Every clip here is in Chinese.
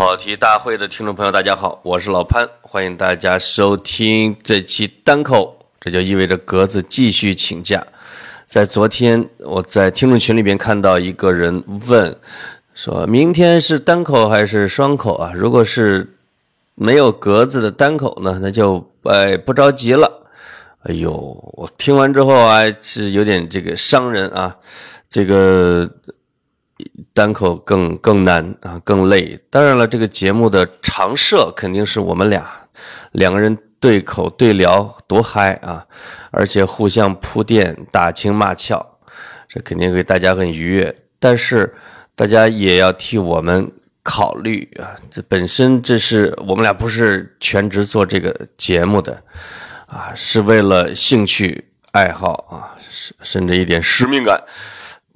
跑题大会的听众朋友，大家好，我是老潘，欢迎大家收听这期单口。这就意味着格子继续请假。在昨天，我在听众群里边看到一个人问，说明天是单口还是双口啊？如果是没有格子的单口呢，那就哎不着急了。哎呦，我听完之后啊，是有点这个伤人啊，这个。单口更更难啊，更累。当然了，这个节目的常设肯定是我们俩两个人对口对聊多嗨啊，而且互相铺垫打情骂俏，这肯定给大家很愉悦。但是大家也要替我们考虑啊，这本身这是我们俩不是全职做这个节目的啊，是为了兴趣爱好啊，甚甚至一点使命感。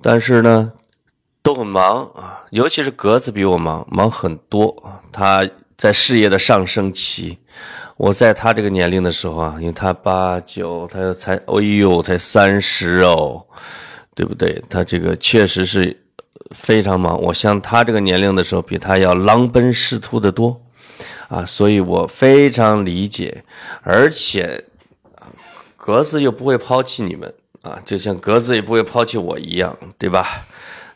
但是呢。都很忙啊，尤其是格子比我忙，忙很多。他在事业的上升期，我在他这个年龄的时候啊，因为他八九，他才，哎呦，才三十哦，对不对？他这个确实是非常忙。我像他这个年龄的时候，比他要狼奔仕途的多啊，所以我非常理解。而且格子又不会抛弃你们啊，就像格子也不会抛弃我一样，对吧？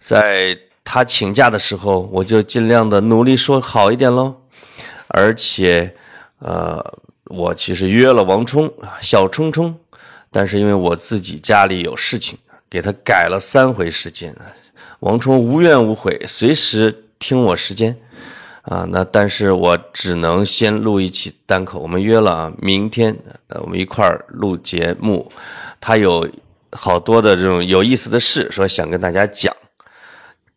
在他请假的时候，我就尽量的努力说好一点喽。而且，呃，我其实约了王冲小冲冲，但是因为我自己家里有事情，给他改了三回时间。王冲无怨无悔，随时听我时间啊。那但是我只能先录一期单口。我们约了明天，呃，我们一块儿录节目。他有好多的这种有意思的事，说想跟大家讲。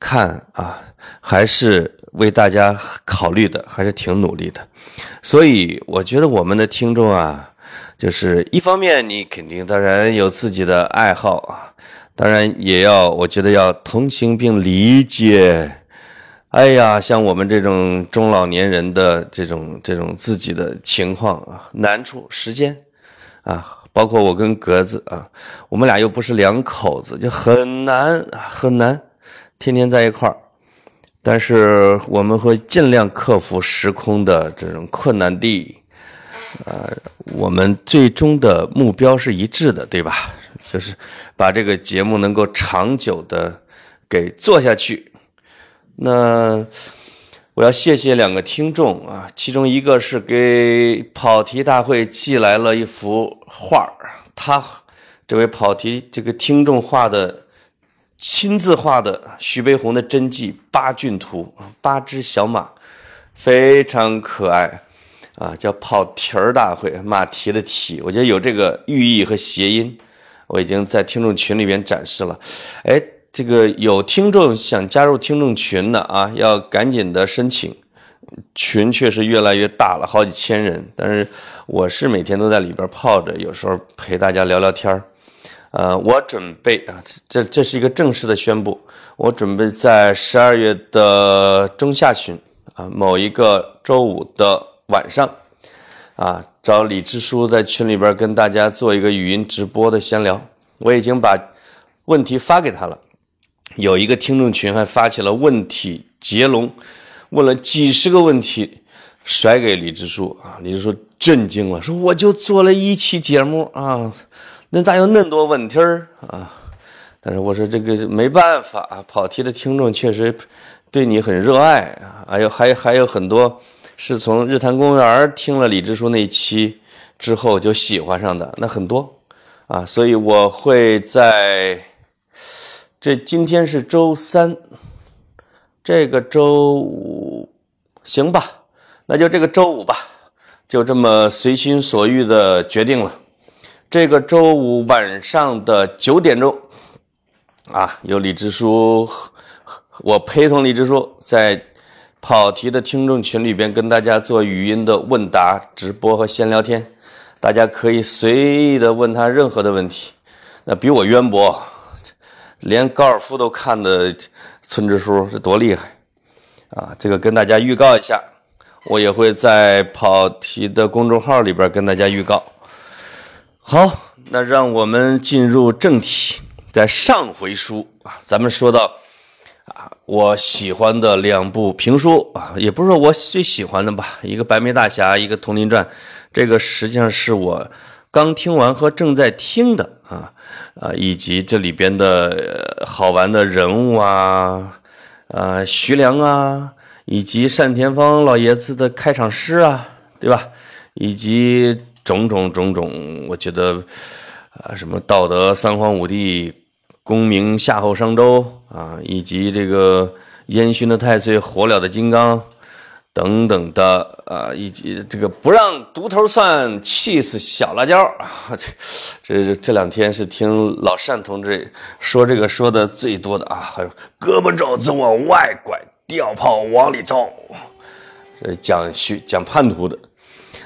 看啊，还是为大家考虑的，还是挺努力的。所以我觉得我们的听众啊，就是一方面你肯定当然有自己的爱好啊，当然也要我觉得要同情并理解。哎呀，像我们这种中老年人的这种这种自己的情况啊，难处时间啊，包括我跟格子啊，我们俩又不是两口子，就很难很难。天天在一块儿，但是我们会尽量克服时空的这种困难地。呃，我们最终的目标是一致的，对吧？就是把这个节目能够长久的给做下去。那我要谢谢两个听众啊，其中一个是给跑题大会寄来了一幅画儿，他这位跑题这个听众画的。亲自画的徐悲鸿的真迹《八骏图》，八只小马，非常可爱，啊，叫跑蹄儿大会，马蹄的蹄，我觉得有这个寓意和谐音，我已经在听众群里边展示了。哎，这个有听众想加入听众群的啊，要赶紧的申请，群确实越来越大了，好几千人，但是我是每天都在里边泡着，有时候陪大家聊聊天儿。呃，我准备啊，这这是一个正式的宣布，我准备在十二月的中下旬啊，某一个周五的晚上，啊，找李支书在群里边跟大家做一个语音直播的闲聊。我已经把问题发给他了，有一个听众群还发起了问题接龙，问了几十个问题，甩给李支书啊，李支书震惊了，说我就做了一期节目啊。那咋有那么多问题儿啊？但是我说这个没办法，跑题的听众确实对你很热爱啊。还有还还有很多是从日坛公园听了李支书那期之后就喜欢上的，那很多啊。所以我会在这今天是周三，这个周五行吧？那就这个周五吧，就这么随心所欲的决定了。这个周五晚上的九点钟，啊，有李支书，我陪同李支书在跑题的听众群里边跟大家做语音的问答直播和闲聊天，大家可以随意的问他任何的问题。那比我渊博，连高尔夫都看的村支书是多厉害啊！这个跟大家预告一下，我也会在跑题的公众号里边跟大家预告。好，那让我们进入正题。在上回书啊，咱们说到啊，我喜欢的两部评书啊，也不是说我最喜欢的吧，一个《白眉大侠》，一个《铜陵传》，这个实际上是我刚听完和正在听的啊啊，以及这里边的好玩的人物啊，啊，徐良啊，以及单田芳老爷子的开场诗啊，对吧？以及种种种种，我觉得啊，什么道德三皇五帝。功名夏后商周啊，以及这个烟熏的太岁，火燎的金刚等等的啊，以及这个不让独头蒜，气死小辣椒啊！这这这两天是听老单同志说这个说的最多的啊，还有胳膊肘子往外拐，吊炮往里照，这讲虚讲叛徒的。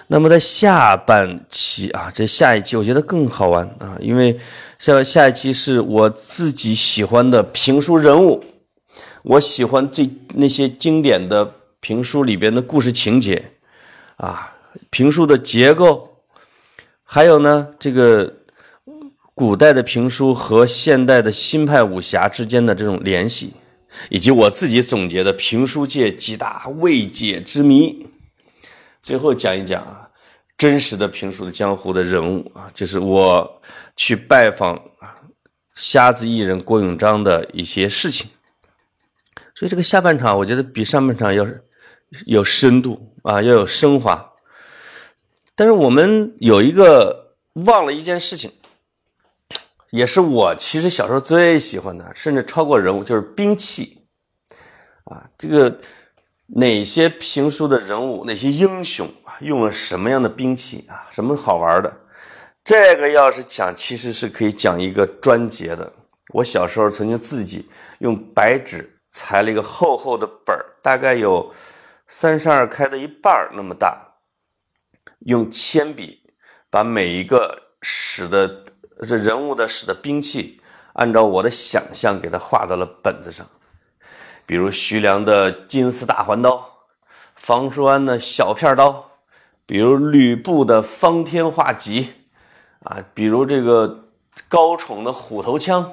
那么在下半期啊，这下一期我觉得更好玩啊，因为下下一期是我自己喜欢的评书人物，我喜欢最那些经典的评书里边的故事情节啊，评书的结构，还有呢这个古代的评书和现代的新派武侠之间的这种联系，以及我自己总结的评书界几大未解之谜。最后讲一讲啊，真实的评书的江湖的人物啊，就是我去拜访啊瞎子艺人郭永章的一些事情。所以这个下半场，我觉得比上半场要有深度啊，要有升华。但是我们有一个忘了一件事情，也是我其实小时候最喜欢的，甚至超过人物，就是兵器啊，这个。哪些评书的人物，哪些英雄，用了什么样的兵器啊？什么好玩的？这个要是讲，其实是可以讲一个专节的。我小时候曾经自己用白纸裁了一个厚厚的本，大概有三十二开的一半那么大，用铅笔把每一个使的这人物的使的兵器，按照我的想象给它画到了本子上。比如徐良的金丝大环刀，房叔安的小片刀，比如吕布的方天画戟，啊，比如这个高宠的虎头枪，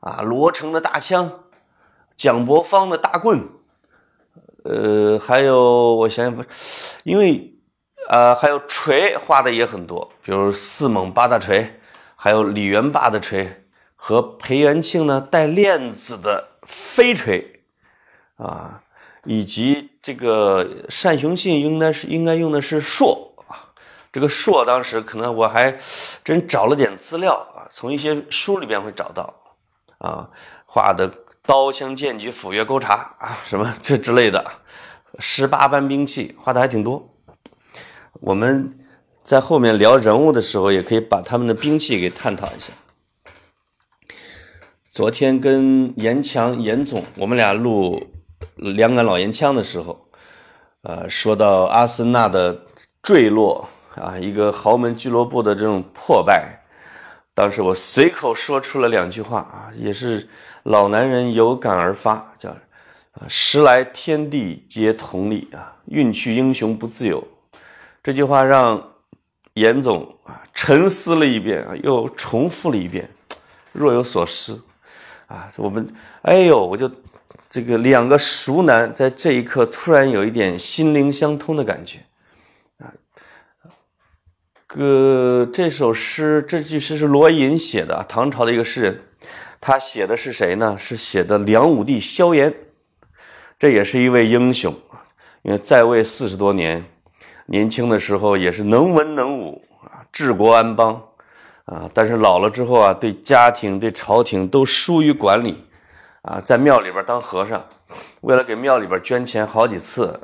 啊，罗成的大枪，蒋伯方的大棍，呃，还有我想想不，因为啊，还有锤画的也很多，比如四猛八大锤，还有李元霸的锤和裴元庆呢带链子的飞锤。啊，以及这个单雄信应该是应该用的是槊啊，这个槊当时可能我还真找了点资料啊，从一些书里边会找到啊，画的刀枪剑戟斧钺钩叉啊，什么这之类的十八般兵器画的还挺多。我们在后面聊人物的时候，也可以把他们的兵器给探讨一下。昨天跟严强严总我们俩录。两杆老烟枪的时候，呃，说到阿森纳的坠落啊，一个豪门俱乐部的这种破败，当时我随口说出了两句话啊，也是老男人有感而发，叫“啊时来天地皆同力啊，运去英雄不自由”。这句话让严总啊沉思了一遍啊，又重复了一遍，若有所思啊。我们，哎呦，我就。这个两个熟男在这一刻突然有一点心灵相通的感觉，啊，个这首诗这句诗是罗隐写的，唐朝的一个诗人，他写的是谁呢？是写的梁武帝萧炎，这也是一位英雄，因为在位四十多年，年轻的时候也是能文能武啊，治国安邦啊，但是老了之后啊，对家庭对朝廷都疏于管理。啊，在庙里边当和尚，为了给庙里边捐钱，好几次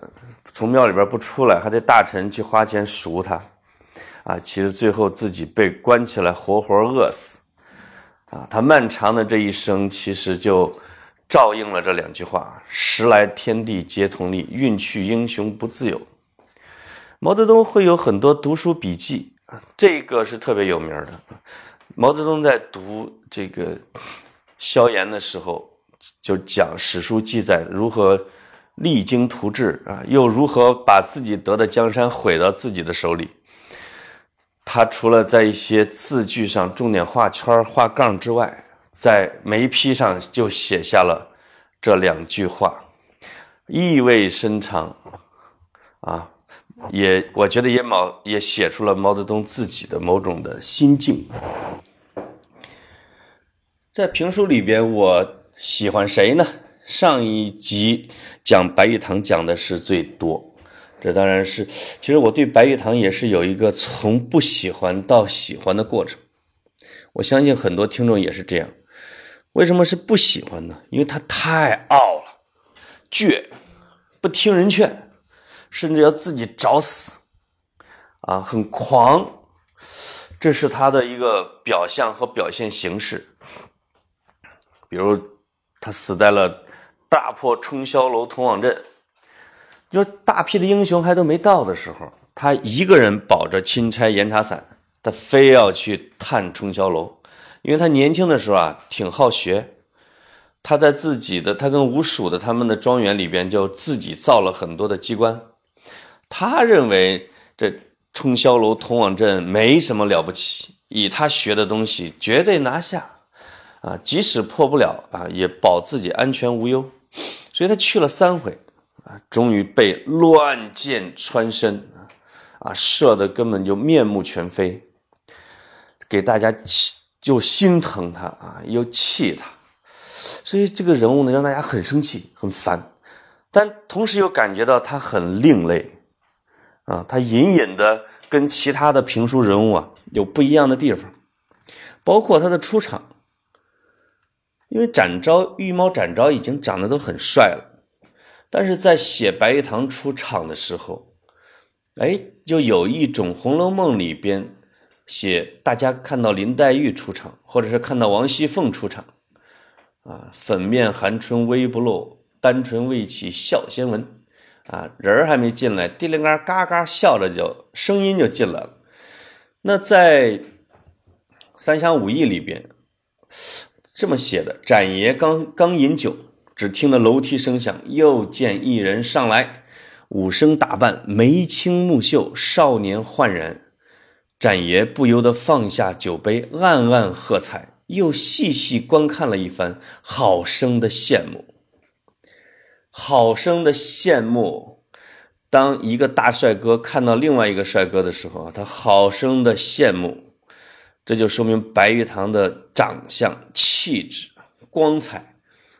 从庙里边不出来，还得大臣去花钱赎他。啊，其实最后自己被关起来，活活饿死。啊，他漫长的这一生，其实就照应了这两句话：时来天地皆同力，运去英雄不自由。毛泽东会有很多读书笔记，这个是特别有名的。毛泽东在读这个 萧炎的时候。就讲史书记载如何励精图治啊，又如何把自己得的江山毁到自己的手里。他除了在一些字句上重点画圈画杠之外，在眉批上就写下了这两句话，意味深长啊，也我觉得也毛也写出了毛泽东自己的某种的心境。在评书里边，我喜欢谁呢？上一集讲白玉堂讲的是最多，这当然是，其实我对白玉堂也是有一个从不喜欢到喜欢的过程。我相信很多听众也是这样。为什么是不喜欢呢？因为他太傲了，倔，不听人劝，甚至要自己找死，啊，很狂，这是他的一个表象和表现形式。比如，他死在了大破冲霄楼通往镇，就说大批的英雄还都没到的时候，他一个人保着钦差严查伞，他非要去探冲霄楼，因为他年轻的时候啊挺好学，他在自己的他跟吴蜀的他们的庄园里边就自己造了很多的机关，他认为这冲霄楼通往镇没什么了不起，以他学的东西绝对拿下。啊，即使破不了啊，也保自己安全无忧，所以他去了三回，啊，终于被乱箭穿身，啊，射的根本就面目全非，给大家气，又心疼他啊，又气他，所以这个人物呢，让大家很生气、很烦，但同时又感觉到他很另类，啊，他隐隐的跟其他的评书人物啊有不一样的地方，包括他的出场。因为展昭、玉猫展昭已经长得都很帅了，但是在写白玉堂出场的时候，哎，就有一种《红楼梦》里边写大家看到林黛玉出场，或者是看到王熙凤出场，啊，粉面含春微不露，单唇未启笑先闻，啊，人还没进来，滴铃嘎嘎嘎笑着就声音就进来了。那在《三侠五义》里边。这么写的：展爷刚刚饮酒，只听得楼梯声响，又见一人上来，武生打扮，眉清目秀，少年焕然。展爷不由得放下酒杯，暗暗喝彩，又细细观看了一番，好生的羡慕，好生的羡慕。当一个大帅哥看到另外一个帅哥的时候，他好生的羡慕。这就说明白玉堂的长相、气质、光彩，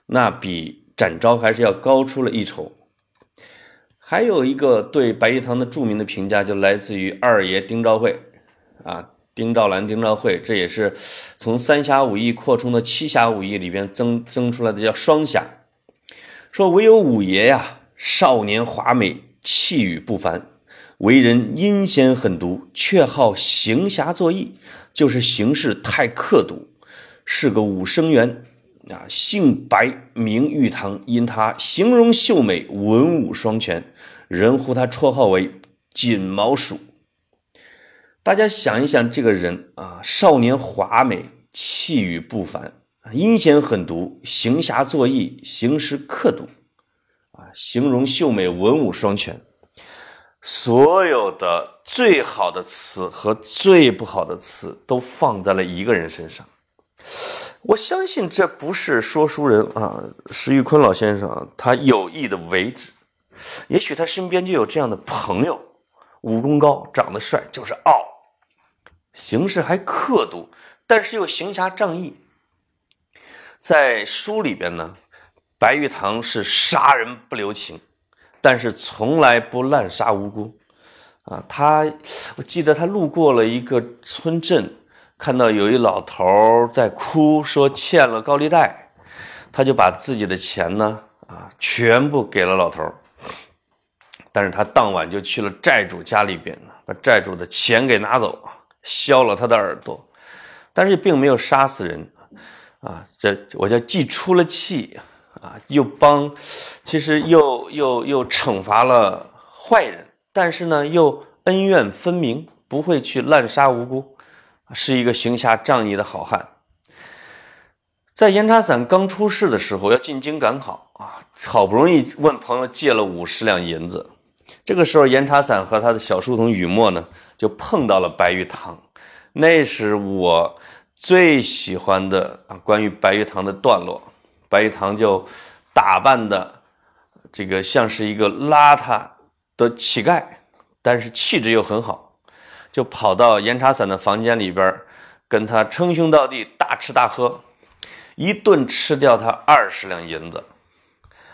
那比展昭还是要高出了一筹。还有一个对白玉堂的著名的评价，就来自于二爷丁兆会，啊，丁兆兰、丁兆会，这也是从三侠五义扩充的七侠五义里边增增出来的，叫双侠。说唯有五爷呀，少年华美，气宇不凡，为人阴险狠毒，却好行侠作义。就是行事太刻毒，是个武生员啊，姓白名玉堂，因他形容秀美，文武双全，人呼他绰号为锦毛鼠。大家想一想，这个人啊，少年华美，气宇不凡，阴险狠毒，行侠作义，行事刻毒，啊，形容秀美，文武双全。所有的最好的词和最不好的词都放在了一个人身上，我相信这不是说书人啊，石玉坤老先生他有意的为之，也许他身边就有这样的朋友，武功高，长得帅，就是傲，行事还刻毒，但是又行侠仗义。在书里边呢，白玉堂是杀人不留情。但是从来不滥杀无辜，啊，他我记得他路过了一个村镇，看到有一老头在哭，说欠了高利贷，他就把自己的钱呢，啊，全部给了老头但是他当晚就去了债主家里边，把债主的钱给拿走，削了他的耳朵，但是并没有杀死人，啊，这我叫既出了气。啊，又帮，其实又又又惩罚了坏人，但是呢，又恩怨分明，不会去滥杀无辜，是一个行侠仗义的好汉。在严查散刚出世的时候，要进京赶考啊，好不容易问朋友借了五十两银子，这个时候严查散和他的小书童雨墨呢，就碰到了白玉堂，那是我最喜欢的啊，关于白玉堂的段落。白玉堂就打扮的这个像是一个邋遢的乞丐，但是气质又很好，就跑到严茶散的房间里边，跟他称兄道弟，大吃大喝，一顿吃掉他二十两银子，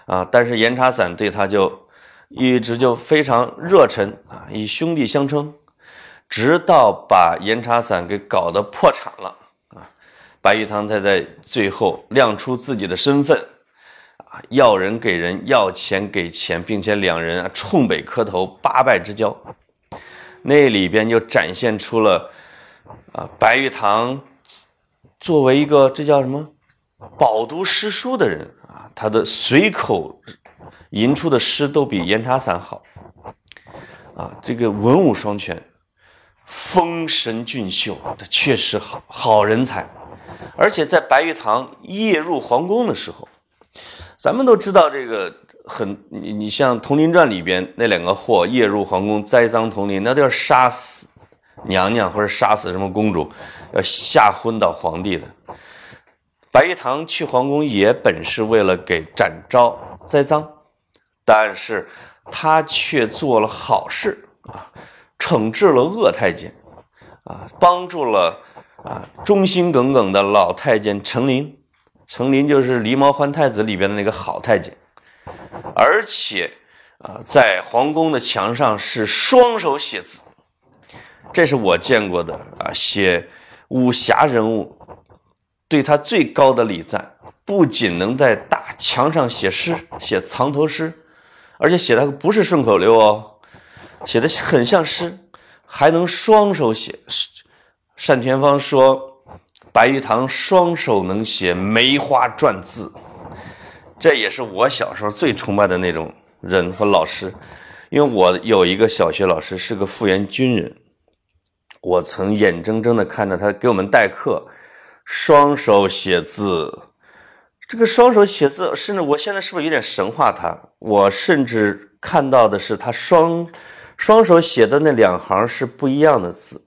啊！但是严茶散对他就一直就非常热忱啊，以兄弟相称。直到把严茶散给搞得破产了啊，白玉堂才在最后亮出自己的身份要人给人，要钱给钱，并且两人啊冲北磕头，八拜之交。那里边就展现出了啊，白玉堂作为一个这叫什么饱读诗书的人啊，他的随口吟出的诗都比严茶散好啊，这个文武双全。风神俊秀，他确实好好人才，而且在白玉堂夜入皇宫的时候，咱们都知道这个很你你像《铜陵传》里边那两个货夜入皇宫栽赃铜陵，那都要杀死娘娘或者杀死什么公主，要吓昏倒皇帝的。白玉堂去皇宫也本是为了给展昭栽赃，但是他却做了好事啊。惩治了恶太监，啊，帮助了啊忠心耿耿的老太监陈琳。程琳就是《狸猫换太子》里边的那个好太监，而且啊，在皇宫的墙上是双手写字，这是我见过的啊写武侠人物对他最高的礼赞。不仅能在大墙上写诗，写藏头诗，而且写的不是顺口溜哦。写的很像诗，还能双手写。单田芳说：“白玉堂双手能写梅花篆字。”这也是我小时候最崇拜的那种人和老师，因为我有一个小学老师是个复员军人，我曾眼睁睁的看着他给我们代课，双手写字。这个双手写字，甚至我现在是不是有点神话他？我甚至看到的是他双。双手写的那两行是不一样的字，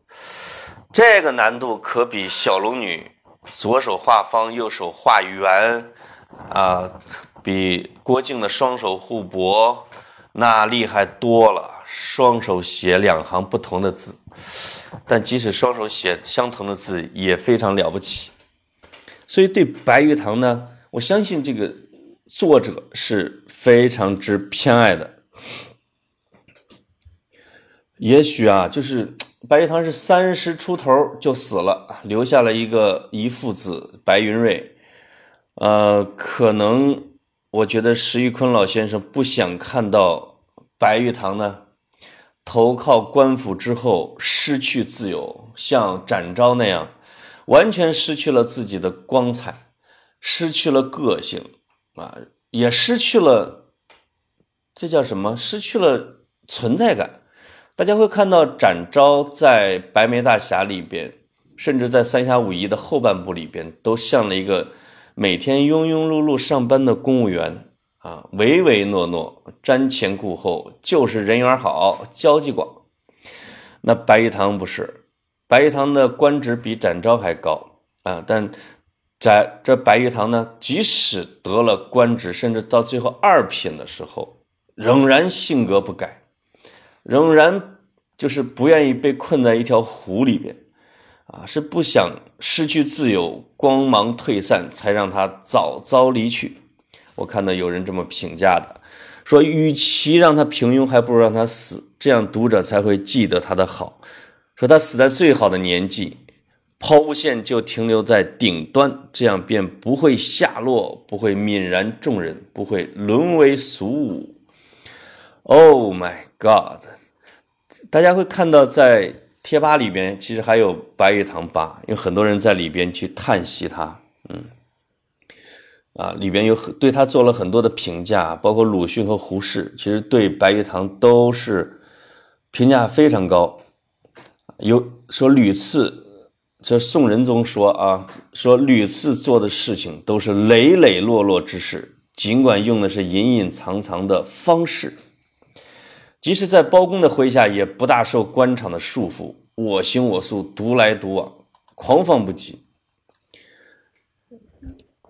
这个难度可比小龙女左手画方，右手画圆，啊，比郭靖的双手互搏那厉害多了。双手写两行不同的字，但即使双手写相同的字也非常了不起。所以对白玉堂呢，我相信这个作者是非常之偏爱的。也许啊，就是白玉堂是三十出头就死了，留下了一个遗父子白云瑞。呃，可能我觉得石玉坤老先生不想看到白玉堂呢投靠官府之后失去自由，像展昭那样完全失去了自己的光彩，失去了个性啊，也失去了这叫什么？失去了存在感。大家会看到展昭在《白眉大侠》里边，甚至在《三侠五义》的后半部里边，都像了一个每天庸庸碌碌上班的公务员啊，唯唯诺诺，瞻前顾后，就是人缘好，交际广。那白玉堂不是，白玉堂的官职比展昭还高啊，但在这白玉堂呢，即使得了官职，甚至到最后二品的时候，仍然性格不改。仍然就是不愿意被困在一条湖里边，啊，是不想失去自由，光芒退散，才让他早早离去。我看到有人这么评价的，说与其让他平庸，还不如让他死，这样读者才会记得他的好。说他死在最好的年纪，抛物线就停留在顶端，这样便不会下落，不会泯然众人，不会沦为俗物。Oh my God！大家会看到在贴吧里边，其实还有白玉堂吧，有很多人在里边去叹息他，嗯，啊，里边有很对他做了很多的评价，包括鲁迅和胡适，其实对白玉堂都是评价非常高。有说屡次，这宋仁宗说啊，说屡次做的事情都是磊磊落落之事，尽管用的是隐隐藏藏的方式。即使在包公的麾下，也不大受官场的束缚，我行我素，独来独往，狂放不羁。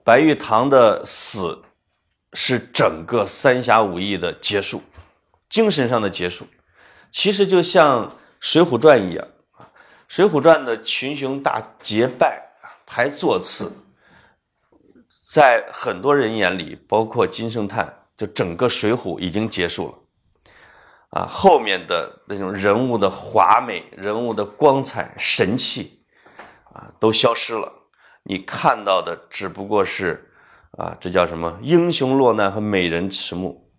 白玉堂的死，是整个三侠五义的结束，精神上的结束。其实就像《水浒传》一样啊，《水浒传》的群雄大结拜排座次，在很多人眼里，包括金圣叹，就整个《水浒》已经结束了。啊，后面的那种人物的华美、人物的光彩、神气，啊，都消失了。你看到的只不过是，啊，这叫什么？英雄落难和美人迟暮。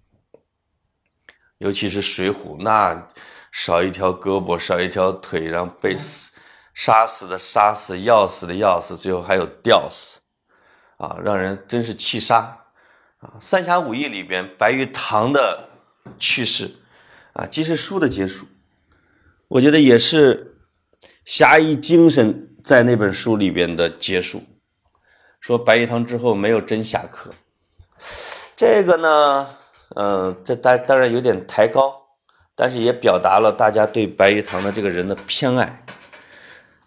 尤其是《水浒》，那少一条胳膊，少一条腿，然后被死、杀死的杀死，要死的要死，最后还有吊死，啊，让人真是气杀。啊，《三侠五义》里边白玉堂的去世。啊，既是书的结束，我觉得也是侠义精神在那本书里边的结束。说白玉堂之后没有真侠客，这个呢，嗯，这当当然有点抬高，但是也表达了大家对白玉堂的这个人的偏爱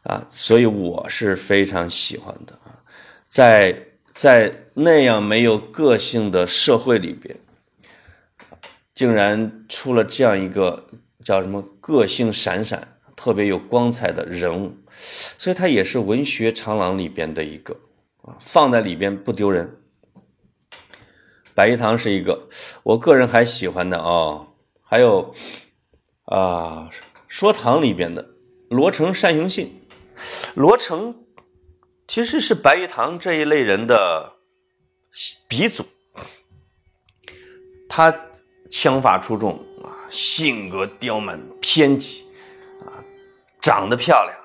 啊，所以我是非常喜欢的啊，在在那样没有个性的社会里边。竟然出了这样一个叫什么个性闪闪、特别有光彩的人物，所以他也是文学长廊里边的一个啊，放在里边不丢人。白玉堂是一个，我个人还喜欢的啊，还有啊，说唐里边的罗成、单雄信，罗成其实是白玉堂这一类人的鼻祖，他。枪法出众啊，性格刁蛮偏激啊，长得漂亮，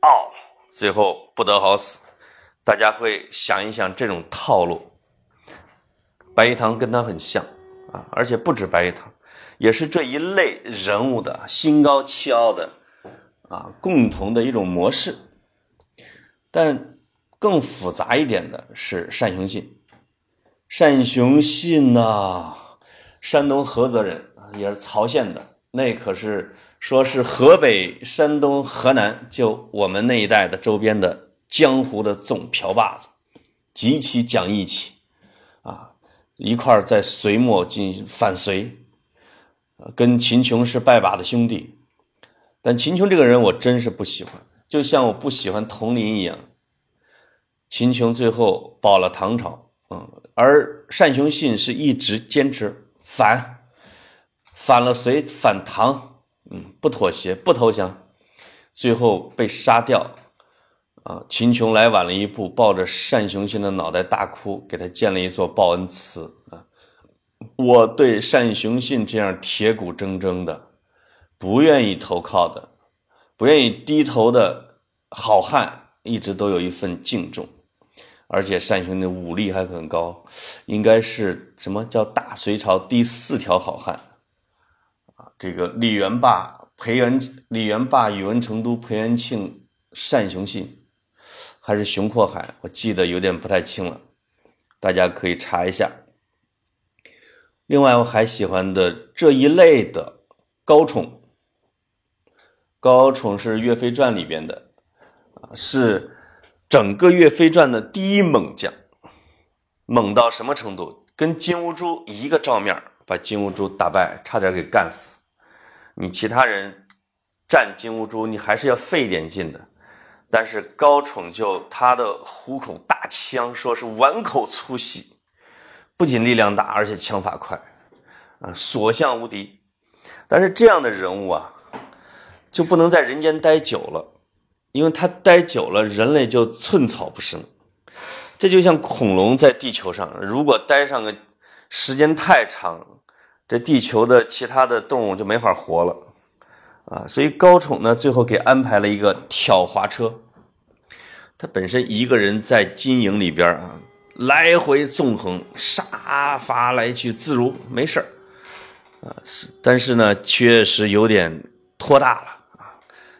傲，最后不得好死。大家会想一想这种套路，白玉堂跟他很像啊，而且不止白玉堂，也是这一类人物的心高气傲的啊，共同的一种模式。但更复杂一点的是单雄信，单雄信呐。山东菏泽人，也是曹县的，那可是说是河北、山东、河南，就我们那一带的周边的江湖的总瓢把子，极其讲义气啊，一块儿在隋末进行反隋，跟秦琼是拜把的兄弟。但秦琼这个人我真是不喜欢，就像我不喜欢佟林一样。秦琼最后保了唐朝，嗯，而单雄信是一直坚持。反，反了隋，反唐，嗯，不妥协，不投降，最后被杀掉。啊，秦琼来晚了一步，抱着单雄信的脑袋大哭，给他建了一座报恩祠。啊，我对单雄信这样铁骨铮铮的，不愿意投靠的，不愿意低头的好汉，一直都有一份敬重。而且单雄的武力还很高，应该是什么叫大隋朝第四条好汉啊？这个李元霸、裴元、李元霸、宇文成都、裴元庆、单雄信，还是熊阔海？我记得有点不太清了，大家可以查一下。另外，我还喜欢的这一类的高宠，高宠是《岳飞传》里边的啊，是。整个《岳飞传》的第一猛将，猛到什么程度？跟金兀术一个照面，把金兀术打败，差点给干死。你其他人战金兀术，你还是要费一点劲的。但是高宠就他的虎口大枪，说是碗口粗细，不仅力量大，而且枪法快，啊，所向无敌。但是这样的人物啊，就不能在人间待久了。因为它待久了，人类就寸草不生。这就像恐龙在地球上，如果待上个时间太长，这地球的其他的动物就没法活了啊。所以高宠呢，最后给安排了一个挑滑车。他本身一个人在金营里边啊，来回纵横，杀伐来去自如，没事啊。是，但是呢，确实有点拖大了。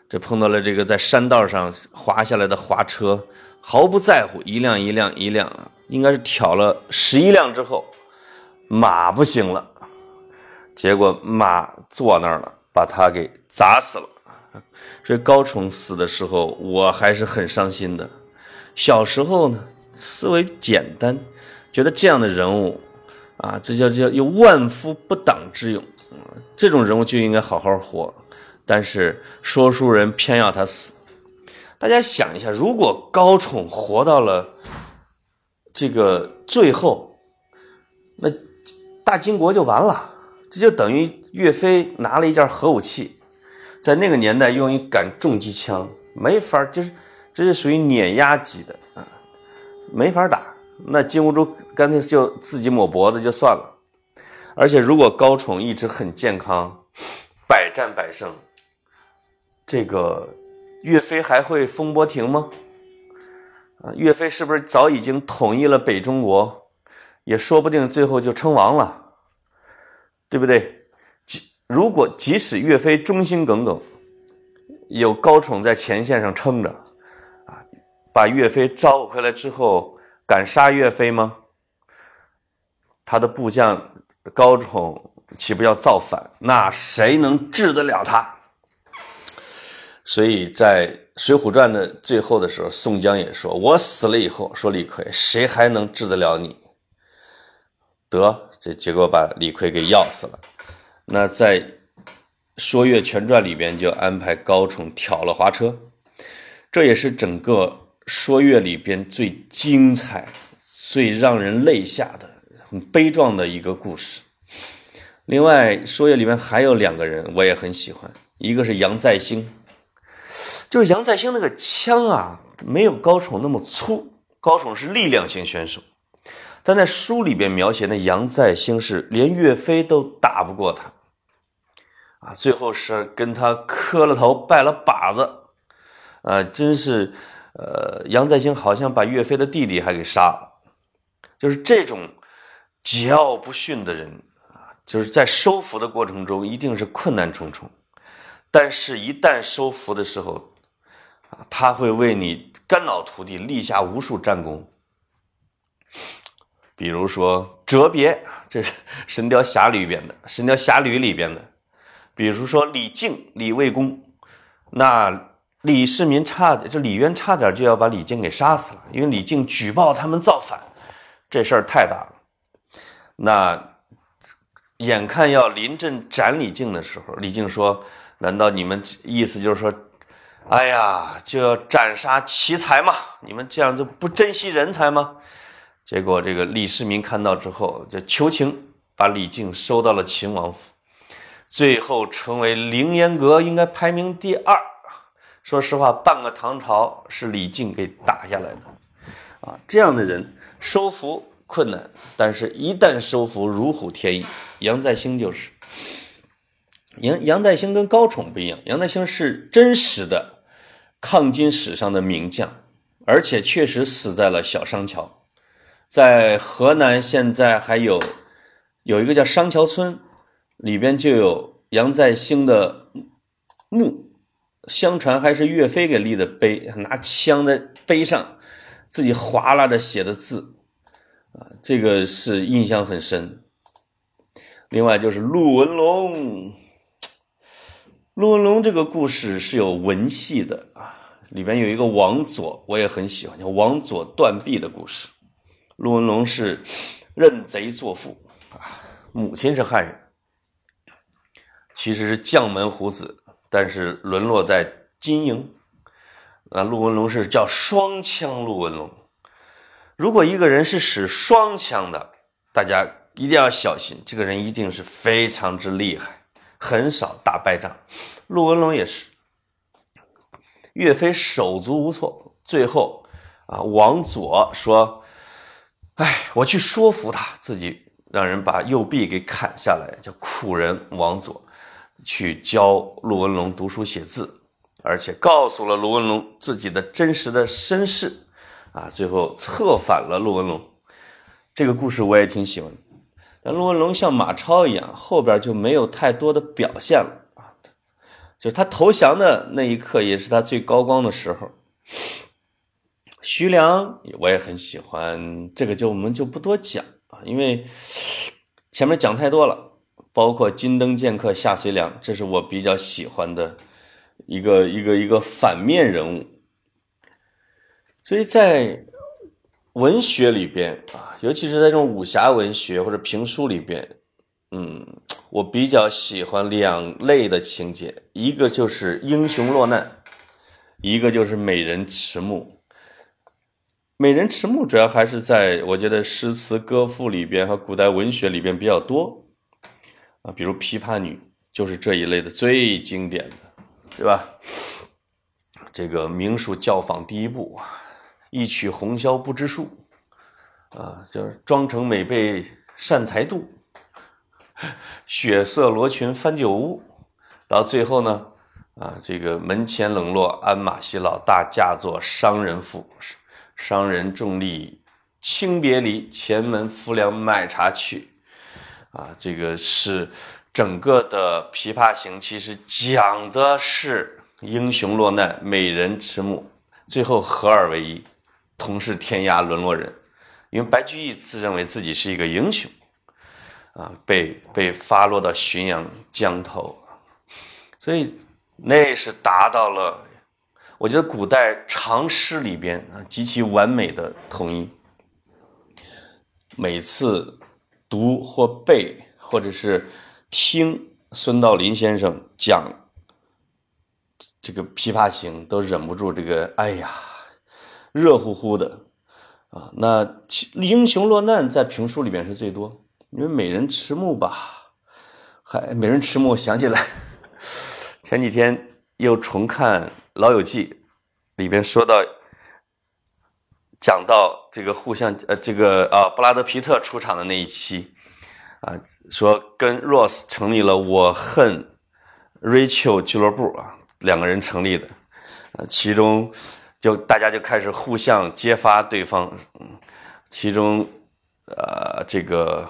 这碰到了这个在山道上滑下来的滑车，毫不在乎，一辆一辆一辆，应该是挑了十一辆之后，马不行了，结果马坐那儿了，把他给砸死了。所以高宠死的时候，我还是很伤心的。小时候呢，思维简单，觉得这样的人物啊，这叫叫有万夫不挡之勇，这种人物就应该好好活，但是说书人偏要他死。大家想一下，如果高宠活到了这个最后，那大金国就完了，这就等于岳飞拿了一件核武器，在那个年代用一杆重机枪，没法，就是这是属于碾压级的啊，没法打。那金兀术干脆就自己抹脖子就算了，而且如果高宠一直很健康，百战百胜，这个岳飞还会风波亭吗？啊，岳飞是不是早已经统一了北中国，也说不定最后就称王了，对不对？即如果即使岳飞忠心耿耿，有高宠在前线上撑着，啊，把岳飞招回来之后。敢杀岳飞吗？他的部将高宠岂不要造反？那谁能治得了他？所以在《水浒传》的最后的时候，宋江也说：“我死了以后，说李逵，谁还能治得了你？”得，这结果把李逵给要死了。那在《说岳全传》里边就安排高宠挑了滑车，这也是整个。说岳里边最精彩、最让人泪下的、很悲壮的一个故事。另外，说岳里面还有两个人，我也很喜欢，一个是杨再兴，就是杨再兴那个枪啊，没有高宠那么粗，高宠是力量型选手，但在书里边描写那杨再兴是连岳飞都打不过他，啊，最后是跟他磕了头、拜了把子，啊，真是。呃，杨再兴好像把岳飞的弟弟还给杀了，就是这种桀骜不驯的人啊，就是在收服的过程中一定是困难重重，但是，一旦收服的时候，他会为你肝脑涂地，立下无数战功。比如说哲别，这是《神雕侠侣》里边的，《神雕侠侣》里边的；比如说李靖、李卫公，那。李世民差点，这李渊差点就要把李靖给杀死了，因为李靖举报他们造反，这事儿太大了。那眼看要临阵斩李靖的时候，李靖说：“难道你们意思就是说，哎呀，就要斩杀奇才嘛？你们这样就不珍惜人才吗？”结果这个李世民看到之后，就求情，把李靖收到了秦王府，最后成为凌烟阁应该排名第二。说实话，半个唐朝是李靖给打下来的，啊，这样的人收服困难，但是一旦收服，如虎添翼。杨再兴就是，杨杨再兴跟高宠不一样，杨再兴是真实的抗金史上的名将，而且确实死在了小商桥，在河南现在还有有一个叫商桥村，里边就有杨再兴的墓。相传还是岳飞给立的碑，拿枪在碑上自己划拉着写的字，啊，这个是印象很深。另外就是陆文龙，陆文龙这个故事是有文戏的啊，里边有一个王佐，我也很喜欢，叫王佐断臂的故事。陆文龙是认贼作父啊，母亲是汉人，其实是将门虎子。但是沦落在金营，啊，陆文龙是叫双枪陆文龙。如果一个人是使双枪的，大家一定要小心，这个人一定是非常之厉害，很少打败仗。陆文龙也是，岳飞手足无措，最后啊，王佐说：“哎，我去说服他，自己让人把右臂给砍下来，叫苦人王佐。”去教陆文龙读书写字，而且告诉了陆文龙自己的真实的身世，啊，最后策反了陆文龙。这个故事我也挺喜欢。陆文龙像马超一样，后边就没有太多的表现了啊。就他投降的那一刻，也是他最高光的时候。徐良我也很喜欢，这个就我们就不多讲啊，因为前面讲太多了。包括金灯剑客夏遂良，这是我比较喜欢的一个一个一个反面人物。所以在文学里边啊，尤其是在这种武侠文学或者评书里边，嗯，我比较喜欢两类的情节，一个就是英雄落难，一个就是美人迟暮。美人迟暮主要还是在我觉得诗词歌赋里边和古代文学里边比较多啊，比如《琵琶女》就是这一类的最经典的，对吧？这个明属教坊第一部。一曲红绡不知数，啊，就是妆成美被善才妒，血色罗裙翻酒污，到最后呢，啊，这个门前冷落鞍马稀，老大嫁作商人妇，商人重利轻别离，前门夫粮买茶去，啊，这个是整个的《琵琶行》，其实讲的是英雄落难，美人迟暮，最后合二为一。同是天涯沦落人，因为白居易自认为自己是一个英雄，啊，被被发落到浔阳江头，所以那是达到了，我觉得古代长诗里边啊极其完美的统一。每次读或背，或者是听孙道临先生讲这个《琵琶行》，都忍不住这个，哎呀。热乎乎的啊！那英雄落难在评书里面是最多，因为美人迟暮吧，还美人迟暮。想起来前几天又重看《老友记》，里边说到讲到这个互相呃这个啊布拉德皮特出场的那一期啊，说跟 Rose 成立了我恨 Rachel 俱乐部啊，两个人成立的，呃，其中。就大家就开始互相揭发对方，其中，呃，这个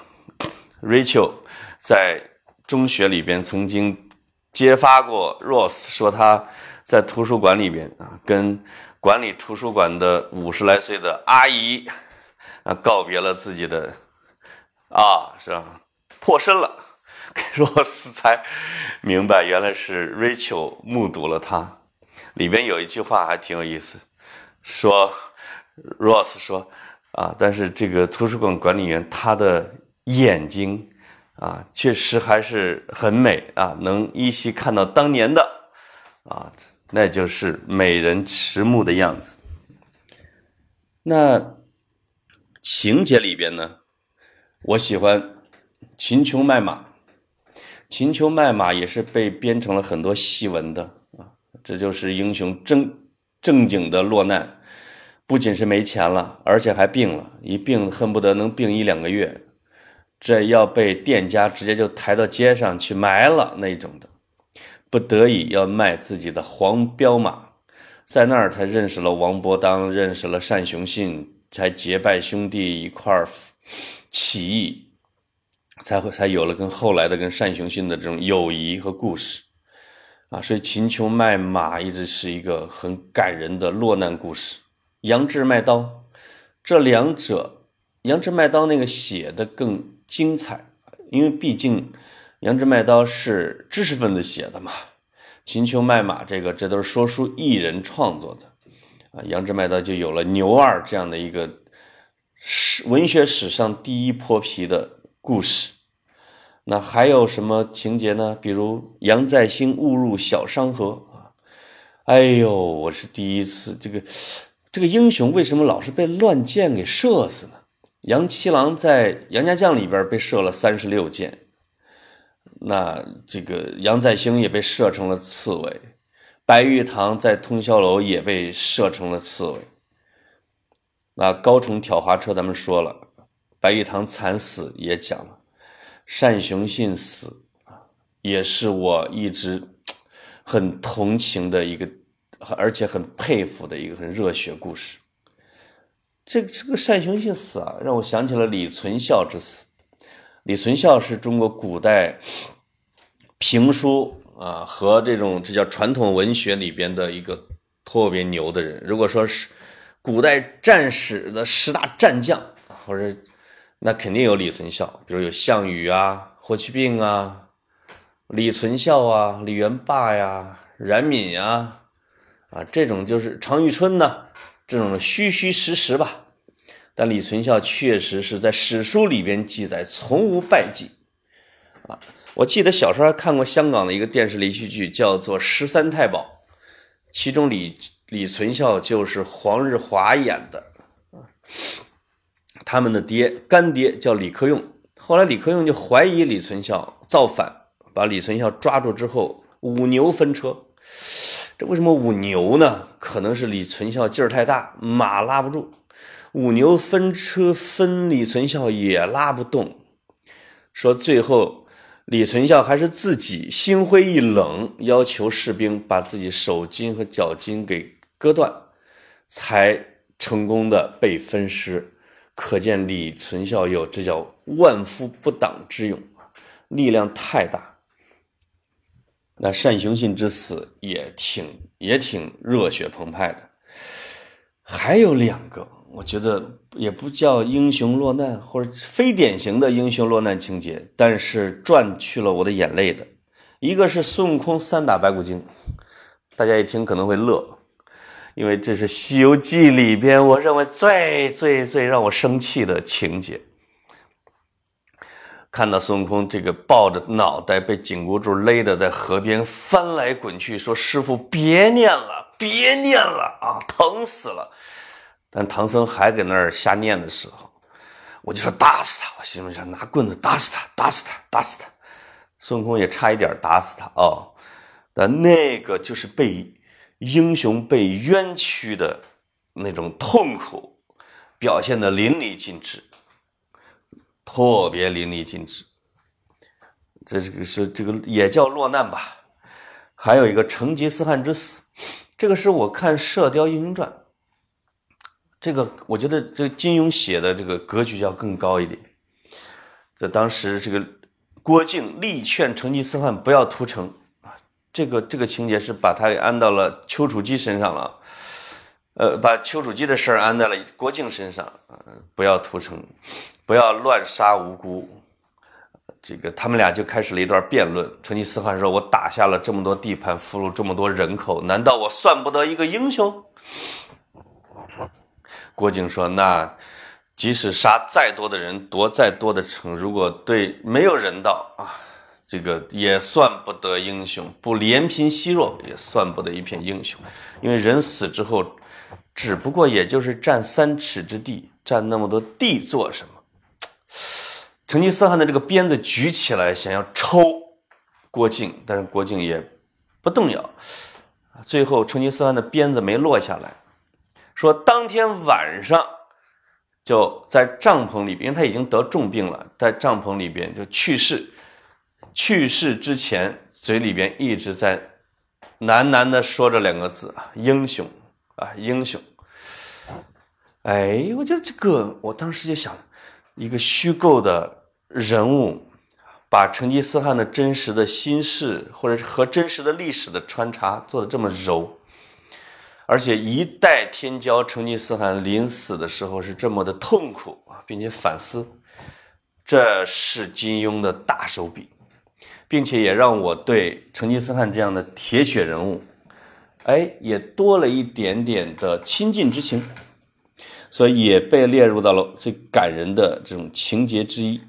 Rachel 在中学里边曾经揭发过 Ross，说他在图书馆里边啊，跟管理图书馆的五十来岁的阿姨啊告别了自己的啊，是吧？破身了，Ross 才明白原来是 Rachel 目睹了他。里边有一句话还挺有意思，说，Ross 说，啊，但是这个图书馆管理员他的眼睛，啊，确实还是很美啊，能依稀看到当年的，啊，那就是美人迟暮的样子。那情节里边呢，我喜欢秦琼卖马，秦琼卖马也是被编成了很多戏文的。这就是英雄正正经的落难，不仅是没钱了，而且还病了，一病恨不得能病一两个月，这要被店家直接就抬到街上去埋了那种的，不得已要卖自己的黄骠马，在那儿才认识了王伯当，认识了单雄信，才结拜兄弟一块儿起义，才会才有了跟后来的跟单雄信的这种友谊和故事。啊，所以秦琼卖马一直是一个很感人的落难故事。杨志卖刀，这两者，杨志卖刀那个写的更精彩，因为毕竟杨志卖刀是知识分子写的嘛。秦琼卖马这个，这都是说书艺人创作的。啊，杨志卖刀就有了牛二这样的一个史文学史上第一泼皮的故事。那还有什么情节呢？比如杨再兴误入小商河啊！哎呦，我是第一次，这个这个英雄为什么老是被乱箭给射死呢？杨七郎在杨家将里边被射了三十六箭，那这个杨再兴也被射成了刺猬，白玉堂在通宵楼也被射成了刺猬。那高崇挑滑车咱们说了，白玉堂惨死也讲了。单雄信死啊，也是我一直 很同情的一个，而且很佩服的一个很热血故事。这个这个单雄信死啊，让我想起了李存孝之死。李存孝是中国古代 评书啊和这种这叫传统文学里边的一个特别牛的人。如果说是古代战史的十大战将，或者。那肯定有李存孝，比如有项羽啊、霍去病啊、李存孝啊、李元霸呀、冉闵呀，啊，这种就是常遇春呢，这种虚虚实实吧，但李存孝确实是在史书里边记载从无败绩啊。我记得小时候还看过香港的一个电视连续剧，叫做《十三太保》，其中李李存孝就是黄日华演的啊。他们的爹干爹叫李克用，后来李克用就怀疑李存孝造反，把李存孝抓住之后五牛分车。这为什么五牛呢？可能是李存孝劲儿太大，马拉不住。五牛分车分李存孝也拉不动。说最后李存孝还是自己心灰意冷，要求士兵把自己手筋和脚筋给割断，才成功的被分尸。可见李存孝有这叫万夫不挡之勇，力量太大。那单雄信之死也挺也挺热血澎湃的，还有两个，我觉得也不叫英雄落难，或者非典型的英雄落难情节，但是赚去了我的眼泪的，一个是孙悟空三打白骨精，大家一听可能会乐，因为这是《西游记》里边我认为最最最让我生气的情节。看到孙悟空这个抱着脑袋被紧箍咒勒的在河边翻来滚去，说：“师傅别念了，别念了啊，疼死了。”但唐僧还搁那儿瞎念的时候，我就说打死他！我心里想拿棍子打死他，打死他，打死他。孙悟空也差一点打死他哦，但那个就是被英雄被冤屈的那种痛苦表现的淋漓尽致。特别淋漓尽致，这这个是这个也叫落难吧？还有一个成吉思汗之死，这个是我看《射雕英雄传》，这个我觉得这金庸写的这个格局要更高一点。在当时，这个郭靖力劝成吉思汗不要屠城，这个这个情节是把他给安到了丘处机身上了。呃，把丘处机的事儿安在了郭靖身上，不要屠城，不要乱杀无辜。这个他们俩就开始了一段辩论。成吉思汗说：“我打下了这么多地盘，俘虏这么多人口，难道我算不得一个英雄？”郭靖说：“那即使杀再多的人，夺再多的城，如果对没有人道啊，这个也算不得英雄。不怜贫惜弱，也算不得一片英雄。因为人死之后。”只不过也就是占三尺之地，占那么多地做什么？成吉思汗的这个鞭子举起来，想要抽郭靖，但是郭靖也不动摇。最后，成吉思汗的鞭子没落下来，说当天晚上就在帐篷里边，因为他已经得重病了，在帐篷里边就去世。去世之前，嘴里边一直在喃喃的说着两个字啊：英雄。啊，英雄！哎，我觉得这个，我当时就想，一个虚构的人物，把成吉思汗的真实的心事，或者是和真实的历史的穿插做的这么柔，而且一代天骄成吉思汗临死的时候是这么的痛苦啊，并且反思，这是金庸的大手笔，并且也让我对成吉思汗这样的铁血人物。哎，也多了一点点的亲近之情，所以也被列入到了最感人的这种情节之一。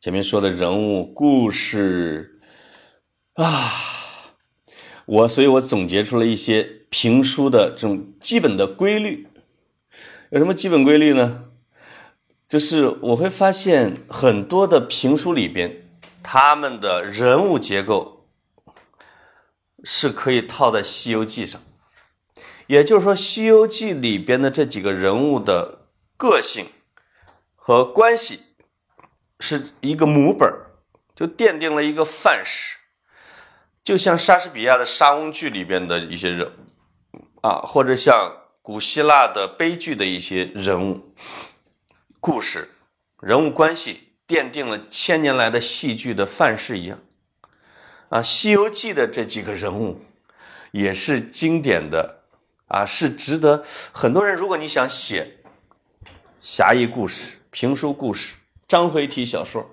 前面说的人物故事啊，我所以，我总结出了一些评书的这种基本的规律。有什么基本规律呢？就是我会发现很多的评书里边，他们的人物结构。是可以套在《西游记》上，也就是说，《西游记》里边的这几个人物的个性和关系是一个母本就奠定了一个范式，就像莎士比亚的莎翁剧里边的一些人啊，或者像古希腊的悲剧的一些人物故事、人物关系，奠定了千年来的戏剧的范式一样。啊，《西游记》的这几个人物也是经典的，啊，是值得很多人。如果你想写侠义故事、评书故事、章回体小说，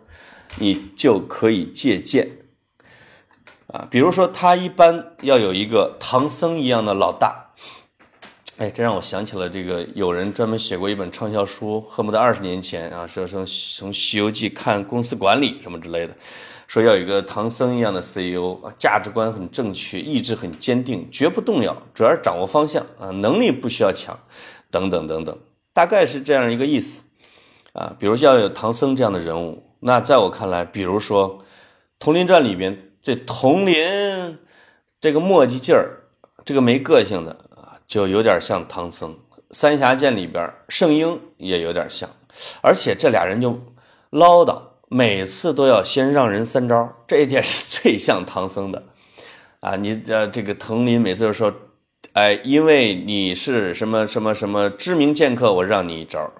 你就可以借鉴。啊，比如说他一般要有一个唐僧一样的老大，哎，这让我想起了这个，有人专门写过一本畅销书，恨不得二十年前啊，说从从《西游记》看公司管理什么之类的，说要有一个唐僧一样的 CEO，价值观很正确，意志很坚定，绝不动摇，主要是掌握方向啊，能力不需要强，等等等等，大概是这样一个意思啊。比如要有唐僧这样的人物，那在我看来，比如说《童林传》里边这童林这个磨叽劲儿，这个没个性的。就有点像唐僧，《三侠剑》里边圣婴也有点像，而且这俩人就唠叨，每次都要先让人三招，这一点是最像唐僧的啊！你呃，这个腾林每次都说，哎，因为你是什么什么什么知名剑客，我让你一招；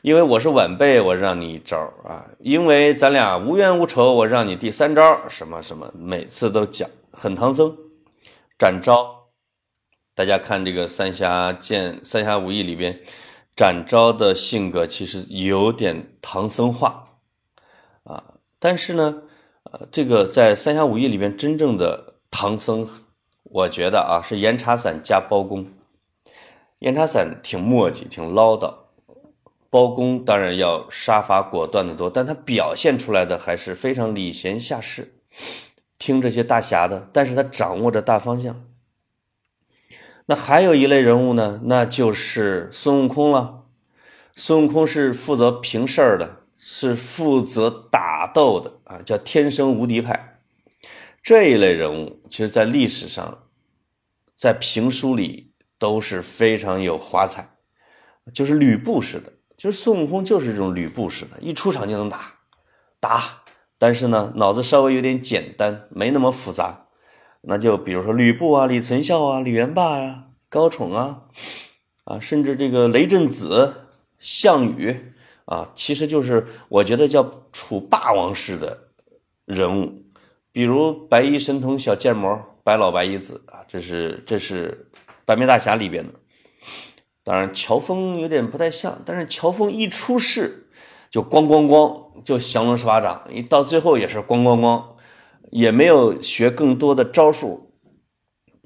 因为我是晚辈，我让你一招啊；因为咱俩无冤无仇，我让你第三招，什么什么，每次都讲很唐僧，展昭。大家看这个《三侠剑》《三侠五义》里边，展昭的性格其实有点唐僧化啊。但是呢，呃，这个在《三侠五义》里边真正的唐僧，我觉得啊是严茶散加包公。严茶散挺磨叽，挺唠叨；包公当然要杀伐果断的多，但他表现出来的还是非常礼贤下士，听这些大侠的，但是他掌握着大方向。那还有一类人物呢，那就是孙悟空了。孙悟空是负责平事儿的，是负责打斗的啊，叫天生无敌派。这一类人物，其实在历史上，在评书里都是非常有华彩，就是吕布式的，就是孙悟空就是这种吕布式的，一出场就能打，打，但是呢，脑子稍微有点简单，没那么复杂。那就比如说吕布啊、李存孝啊、李元霸呀、高宠啊，啊，甚至这个雷震子、项羽啊，其实就是我觉得叫楚霸王式的人物，比如白衣神童小剑魔白老白衣子啊，这是这是白眉大侠里边的。当然乔峰有点不太像，但是乔峰一出世就咣咣咣就降龙十八掌，一到最后也是咣咣咣。也没有学更多的招数，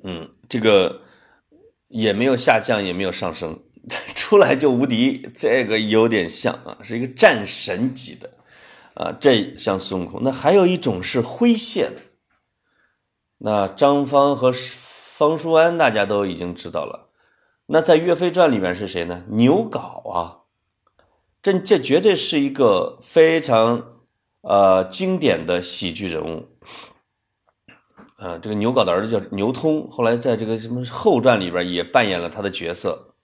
嗯，这个也没有下降，也没有上升，出来就无敌，这个有点像啊，是一个战神级的啊，这像孙悟空。那还有一种是诙谐的，那张芳和方叔安大家都已经知道了。那在《岳飞传》里面是谁呢？牛皋啊，这这绝对是一个非常。呃，经典的喜剧人物，呃，这个牛皋的儿子叫牛通，后来在这个什么后传里边也扮演了他的角色。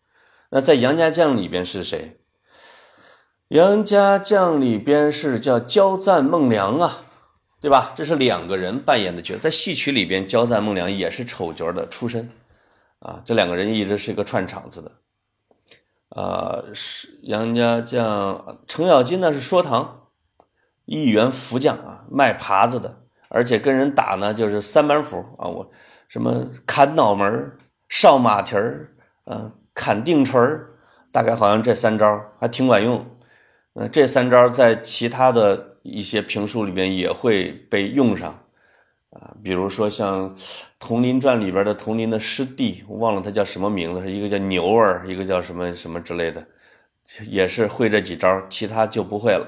那在杨家将里边是谁？杨家将里边是叫焦赞孟良啊，对吧？这是两个人扮演的角色，在戏曲里边，焦赞孟良也是丑角的出身啊。这两个人一直是一个串场子的。呃，是杨家将程咬金呢是说唐。一员福将啊，卖耙子的，而且跟人打呢，就是三板斧啊，我什么砍脑门、哨马蹄儿，嗯，砍定锤儿，大概好像这三招还挺管用。嗯，这三招在其他的一些评书里面也会被用上啊，比如说像《童林传》里边的童林的师弟，我忘了他叫什么名字，一个叫牛儿，一个叫什么什么之类的，也是会这几招，其他就不会了。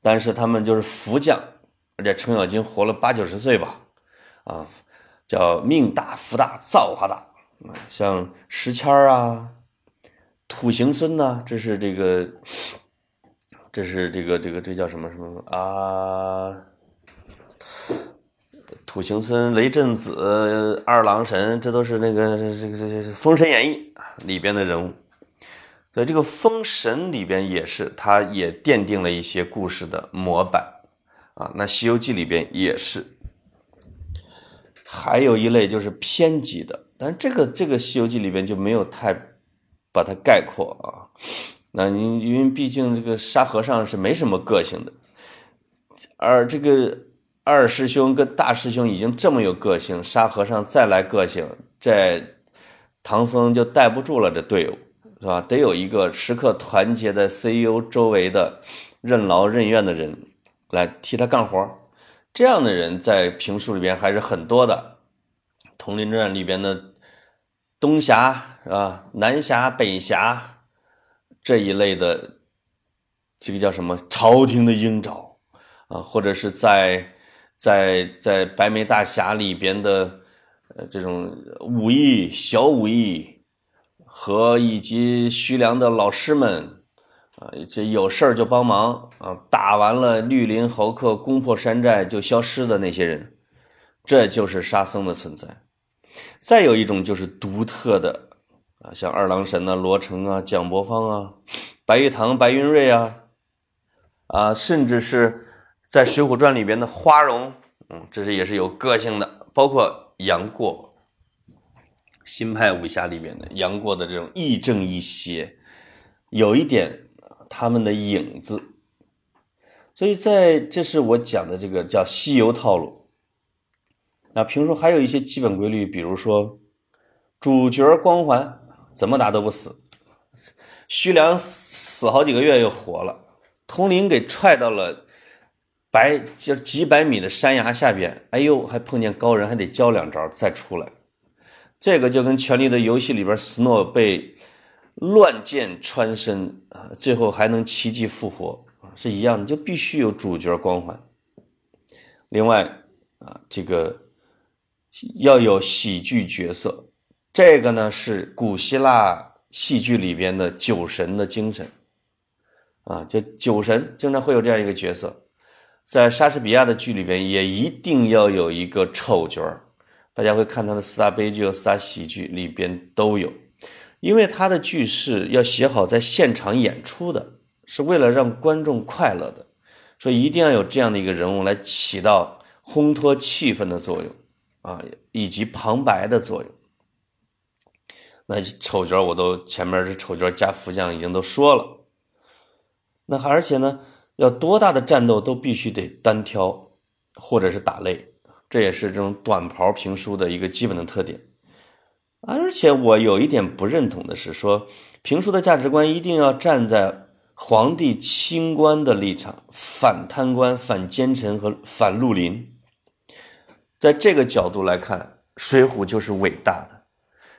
但是他们就是福将，而且程咬金活了八九十岁吧，啊，叫命大福大造化大，像石谦啊、土行孙呐，这是这个，这是这个这个这叫什么什么啊？土行孙、雷震子、二郎神，这都是那个这个这个《封神演义》里边的人物。所以这个《封神》里边也是，他也奠定了一些故事的模板啊。那《西游记》里边也是，还有一类就是偏激的，但是这个这个《西游记》里边就没有太把它概括啊。那你因为毕竟这个沙和尚是没什么个性的，而这个二师兄跟大师兄已经这么有个性，沙和尚再来个性，这唐僧就带不住了这队伍。是吧？得有一个时刻团结在 CEO 周围的任劳任怨的人来替他干活这样的人在评书里边还是很多的。《童林传》里边的东侠啊、南侠、北侠这一类的，这个叫什么？朝廷的鹰爪啊，或者是在在在白眉大侠里边的呃这种武艺小武艺和以及徐良的老师们啊，这有事儿就帮忙啊，打完了绿林豪客，攻破山寨就消失的那些人，这就是沙僧的存在。再有一种就是独特的啊，像二郎神呐、罗成啊、蒋伯方啊、白玉堂、白云瑞啊，啊，甚至是在《水浒传》里边的花荣，嗯，这是也是有个性的，包括杨过，新派武侠里边的杨过的这种亦正亦邪，有一点他们的影子。所以在这是我讲的这个叫西游套路。那评书还有一些基本规律，比如说主角光环怎么打都不死，徐良死好几个月又活了，佟林给踹到了百就几百米的山崖下边，哎呦，还碰见高人，还得教两招再出来。这个就跟《权力的游戏》里边斯诺被乱箭穿身啊，最后还能奇迹复活是一样的，就必须有主角光环。另外啊，这个。要有喜剧角色，这个呢是古希腊戏剧里边的酒神的精神啊，就酒神经常会有这样一个角色，在莎士比亚的剧里边也一定要有一个丑角大家会看他的四大悲剧和四大喜剧里边都有，因为他的剧是要写好在现场演出的，是为了让观众快乐的，所以一定要有这样的一个人物来起到烘托气氛的作用。啊，以及旁白的作用。那丑角我都前面是丑角加副将已经都说了。那而且呢，要多大的战斗都必须得单挑，或者是打擂，这也是这种短袍评书的一个基本的特点。而且我有一点不认同的是，说评书的价值观一定要站在皇帝清官的立场，反贪官、反奸臣和反绿林。在这个角度来看，《水浒》就是伟大的。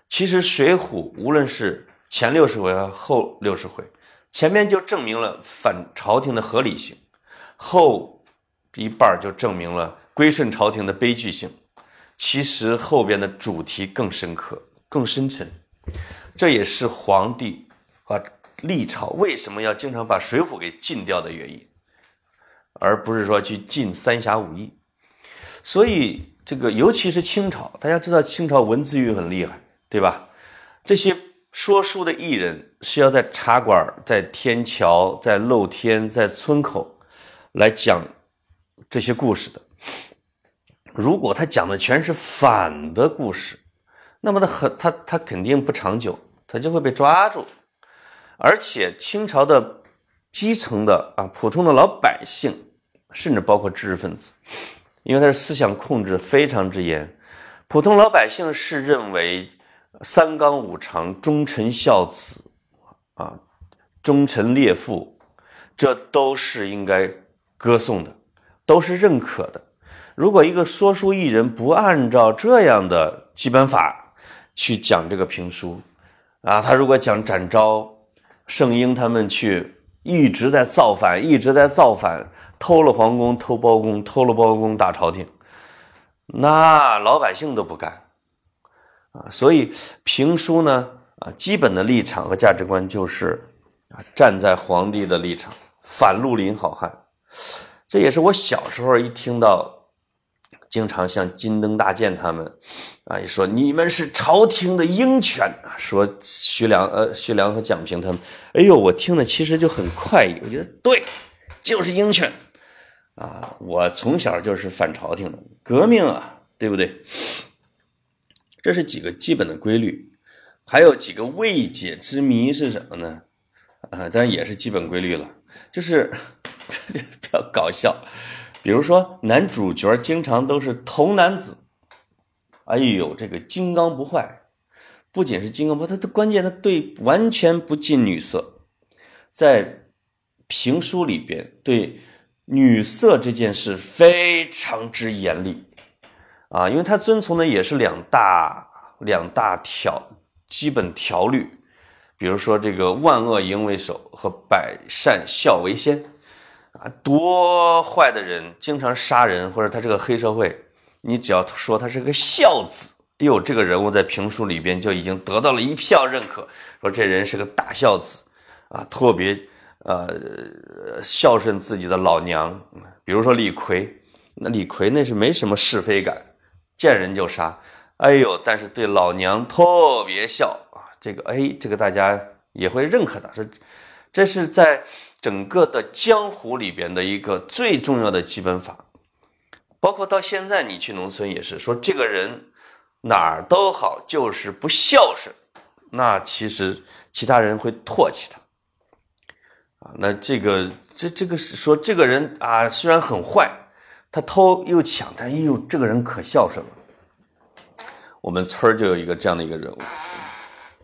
其实，《水浒》无论是前六十回和后六十回，前面就证明了反朝廷的合理性，后一半就证明了归顺朝廷的悲剧性。其实后边的主题更深刻、更深沉，这也是皇帝和历朝为什么要经常把《水浒》给禁掉的原因，而不是说去禁《三侠五义》。所以，这个尤其是清朝，大家知道清朝文字狱很厉害，对吧？这些说书的艺人是要在茶馆、在天桥、在露天、在村口来讲这些故事的。如果他讲的全是反的故事，那么他很他他肯定不长久，他就会被抓住。而且清朝的基层的啊，普通的老百姓，甚至包括知识分子。因为他的思想控制非常之严，普通老百姓是认为三纲五常、忠臣孝子啊、忠臣烈父，这都是应该歌颂的，都是认可的。如果一个说书艺人不按照这样的基本法去讲这个评书啊，他如果讲展昭、圣婴他们去一直在造反，一直在造反。偷了皇宫，偷包公，偷了包公打朝廷，那老百姓都不干啊！所以评书呢，啊，基本的立场和价值观就是啊，站在皇帝的立场，反绿林好汉。这也是我小时候一听到，经常像金灯大剑他们啊，一说你们是朝廷的鹰犬，说徐良呃，徐良和蒋平他们，哎呦，我听的其实就很快意，我觉得对，就是鹰犬。啊，我从小就是反朝廷的，革命啊，对不对？这是几个基本的规律，还有几个未解之谜是什么呢？啊，当然也是基本规律了，就是 比较搞笑。比如说，男主角经常都是童男子，哎呦，这个金刚不坏，不仅是金刚不坏，他的关键他对完全不近女色，在评书里边对。女色这件事非常之严厉，啊，因为他遵从的也是两大两大条基本条律，比如说这个万恶淫为首和百善孝为先，啊，多坏的人经常杀人，或者他这个黑社会，你只要说他是个孝子，哟，这个人物在评书里边就已经得到了一票认可，说这人是个大孝子，啊，特别呃孝顺自己的老娘，比如说李逵，那李逵那是没什么是非感，见人就杀。哎呦，但是对老娘特别孝啊，这个哎，这个大家也会认可的，说这是在整个的江湖里边的一个最重要的基本法，包括到现在你去农村也是说这个人哪儿都好，就是不孝顺，那其实其他人会唾弃他啊。那这个这这个是说这个人啊，虽然很坏，他偷又抢，但哎呦，这个人可孝顺了。我们村儿就有一个这样的一个人物，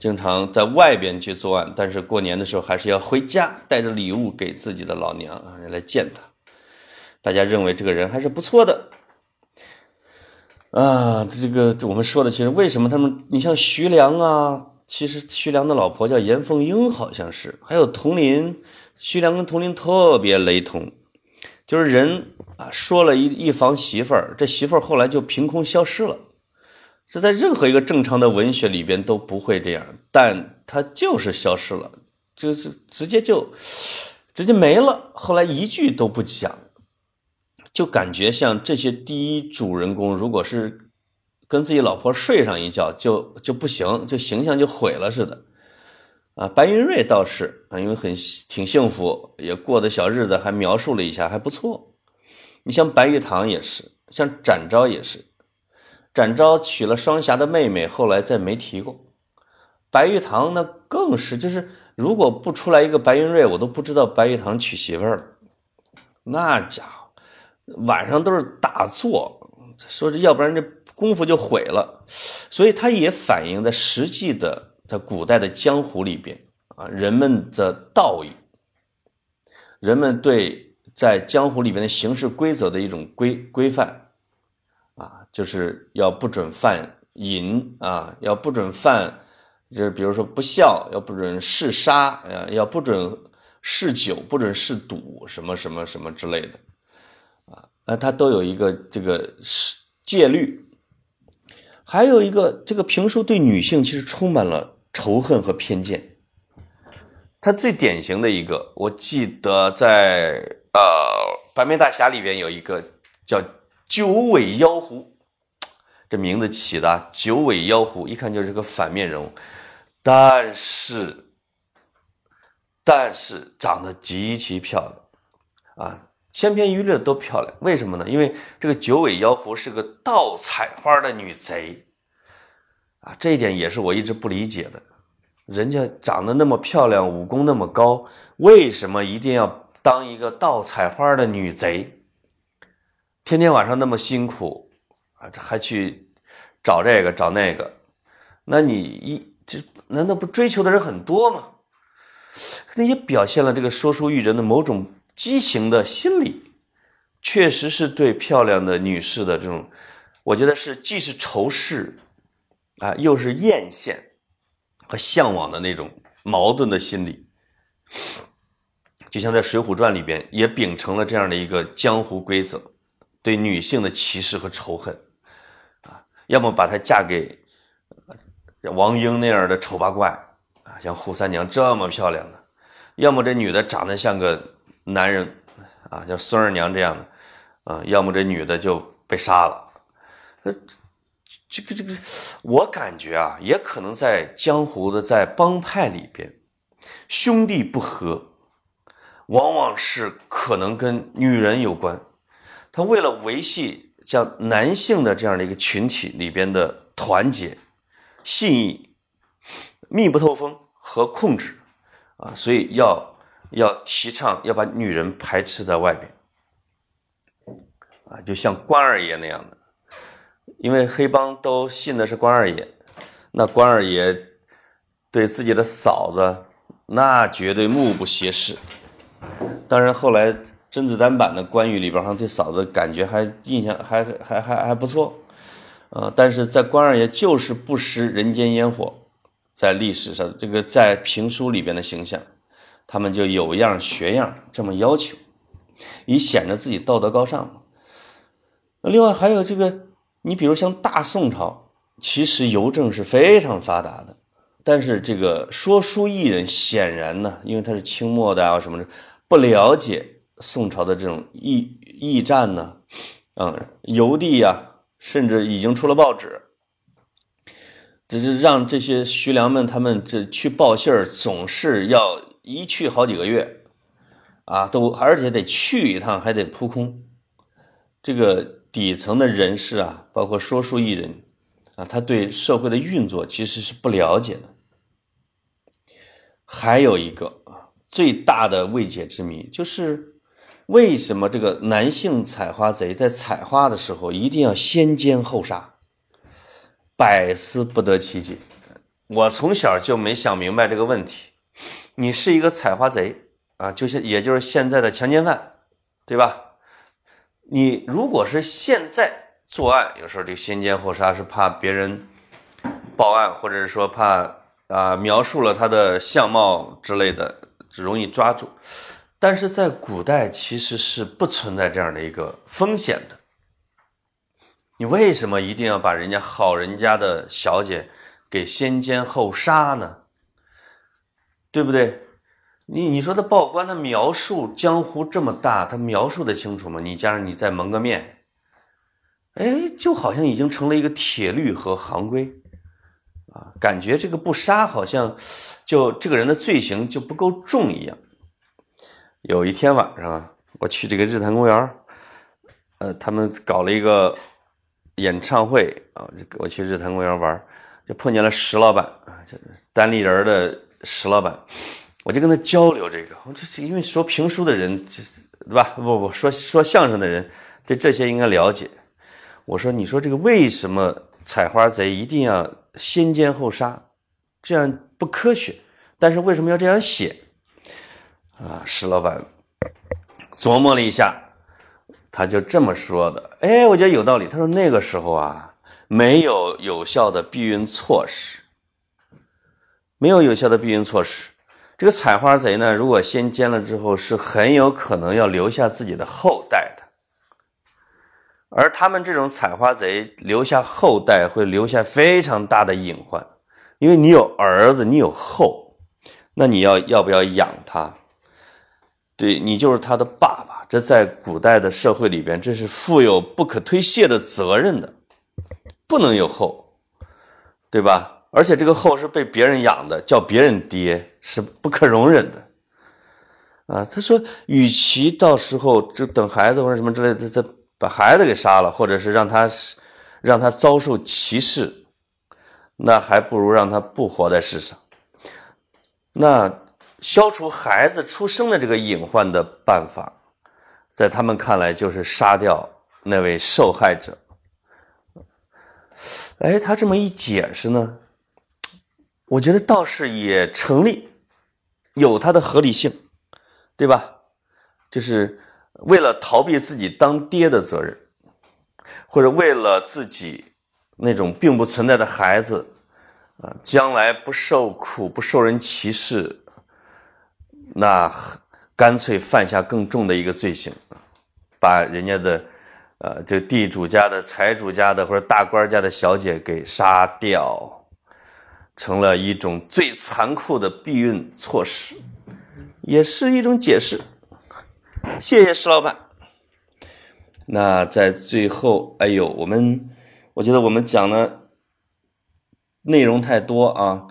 经常在外边去作案，但是过年的时候还是要回家带着礼物给自己的老娘啊来见他。大家认为这个人还是不错的啊。这个我们说的其实为什么他们？你像徐良啊，其实徐良的老婆叫严凤英，好像是。还有佟林，徐良跟佟林特别雷同，就是人啊说了一一房媳妇儿，这媳妇儿后来就凭空消失了。这在任何一个正常的文学里边都不会这样，但他就是消失了，就是直接就直接没了。后来一句都不讲，就感觉像这些第一主人公，如果是跟自己老婆睡上一觉，就就不行，就形象就毁了似的。啊，白云瑞倒是啊，因为很挺幸福，也过的小日子，还描述了一下，还不错。你像白玉堂也是，像展昭也是。展昭娶了双侠的妹妹，后来再没提过。白玉堂那更是，就是如果不出来一个白云瑞，我都不知道白玉堂娶媳妇儿了。那家伙晚上都是打坐，说是要不然这功夫就毁了。所以他也反映在实际的在古代的江湖里边啊，人们的道义，人们对在江湖里边的行事规则的一种规规范。就是要不准犯淫啊，要不准犯，就是比如说不孝，要不准嗜杀，啊，要不准嗜酒，不准嗜赌，什么什么什么之类的，啊，那它都有一个这个戒律。还有一个，这个评书对女性其实充满了仇恨和偏见。它最典型的一个，我记得在呃《白眉大侠》里边有一个叫九尾妖狐。这名字起的九尾妖狐，一看就是个反面人物，但是，但是长得极其漂亮，啊，千篇一律的都漂亮。为什么呢？因为这个九尾妖狐是个盗采花的女贼，啊，这一点也是我一直不理解的。人家长得那么漂亮，武功那么高，为什么一定要当一个盗采花的女贼？天天晚上那么辛苦。还去找这个找那个，那你一这难道不追求的人很多吗？那也表现了这个说书育人的某种畸形的心理，确实是对漂亮的女士的这种，我觉得是既是仇视啊，又是艳羡和向往的那种矛盾的心理。就像在《水浒传》里边也秉承了这样的一个江湖规则，对女性的歧视和仇恨。要么把她嫁给王英那样的丑八怪啊，像扈三娘这么漂亮的；要么这女的长得像个男人啊，像孙二娘这样的啊；要么这女的就被杀了。呃，这个这个，我感觉啊，也可能在江湖的在帮派里边，兄弟不和，往往是可能跟女人有关。他为了维系。像男性的这样的一个群体里边的团结、信义、密不透风和控制啊，所以要要提倡要把女人排斥在外边啊，就像关二爷那样的，因为黑帮都信的是关二爷，那关二爷对自己的嫂子那绝对目不斜视，当然后来。甄子丹版的关羽里边，好像对嫂子感觉还印象还还还还不错，呃，但是在关二爷就是不食人间烟火，在历史上这个在评书里边的形象，他们就有样学样这么要求，以显得自己道德高尚。那另外还有这个，你比如像大宋朝，其实邮政是非常发达的，但是这个说书艺人显然呢，因为他是清末的啊什么的，不了解宋朝的这种驿驿站呢，嗯，邮递呀，甚至已经出了报纸。只是让这些徐良们他们这去报信儿，总是要一去好几个月，啊，都而且得去一趟还得扑空。这个底层的人士啊，包括说书艺人啊，他对社会的运作其实是不了解的。还有一个，最大的未解之谜就是，为什么这个男性采花贼在采花的时候一定要先奸后杀？百思不得其解，我从小就没想明白这个问题。你是一个采花贼啊，就是也就是现在的强奸犯，对吧？你如果是现在作案，有时候这个先奸后杀是怕别人报案，或者是说怕啊描述了他的相貌之类的，只容易抓住。但是在古代其实是不存在这样的一个风险的。你为什么一定要把人家好人家的小姐给先奸后杀呢？对不对？你你说他报官，他描述江湖这么大，他描述的清楚吗？你加上你再蒙个面，哎，就好像已经成了一个铁律和行规啊，感觉这个不杀好像就这个人的罪行就不够重一样。有一天晚上，我去这个日坛公园，呃，他们搞了一个。演唱会啊，我去日坛公园玩，就碰见了石老板啊，就单立人的石老板，我就跟他交流这个，我这因为说评书的人，对吧？不不说说相声的人，对这些应该了解。我说，你说这个为什么采花贼一定要先奸后杀，这样不科学？但是为什么要这样写？啊，石老板琢磨了一下。他就这么说的，哎，我觉得有道理。他说那个时候啊，没有有效的避孕措施，没有有效的避孕措施。这个采花贼呢，如果先奸了之后，是很有可能要留下自己的后代的。而他们这种采花贼留下后代，会留下非常大的隐患，因为你有儿子，你有后，那你要要不要养他？对你就是他的爸爸，这在古代的社会里边，这是负有不可推卸的责任的，不能有后，对吧？而且这个后是被别人养的，叫别人爹是不可容忍的。啊，他说，与其到时候就等孩子或者什么之类的，再把孩子给杀了，或者是让他让他遭受歧视，那还不如让他不活在世上。那。消除孩子出生的这个隐患的办法，在他们看来就是杀掉那位受害者。哎，他这么一解释呢，我觉得倒是也成立，有它的合理性，对吧？就是为了逃避自己当爹的责任，或者为了自己那种并不存在的孩子啊，将来不受苦、不受人歧视。那干脆犯下更重的一个罪行，把人家的，呃，这地主家的、财主家的或者大官家的小姐给杀掉，成了一种最残酷的避孕措施，也是一种解释。谢谢石老板。那在最后，哎呦，我们我觉得我们讲的内容太多啊，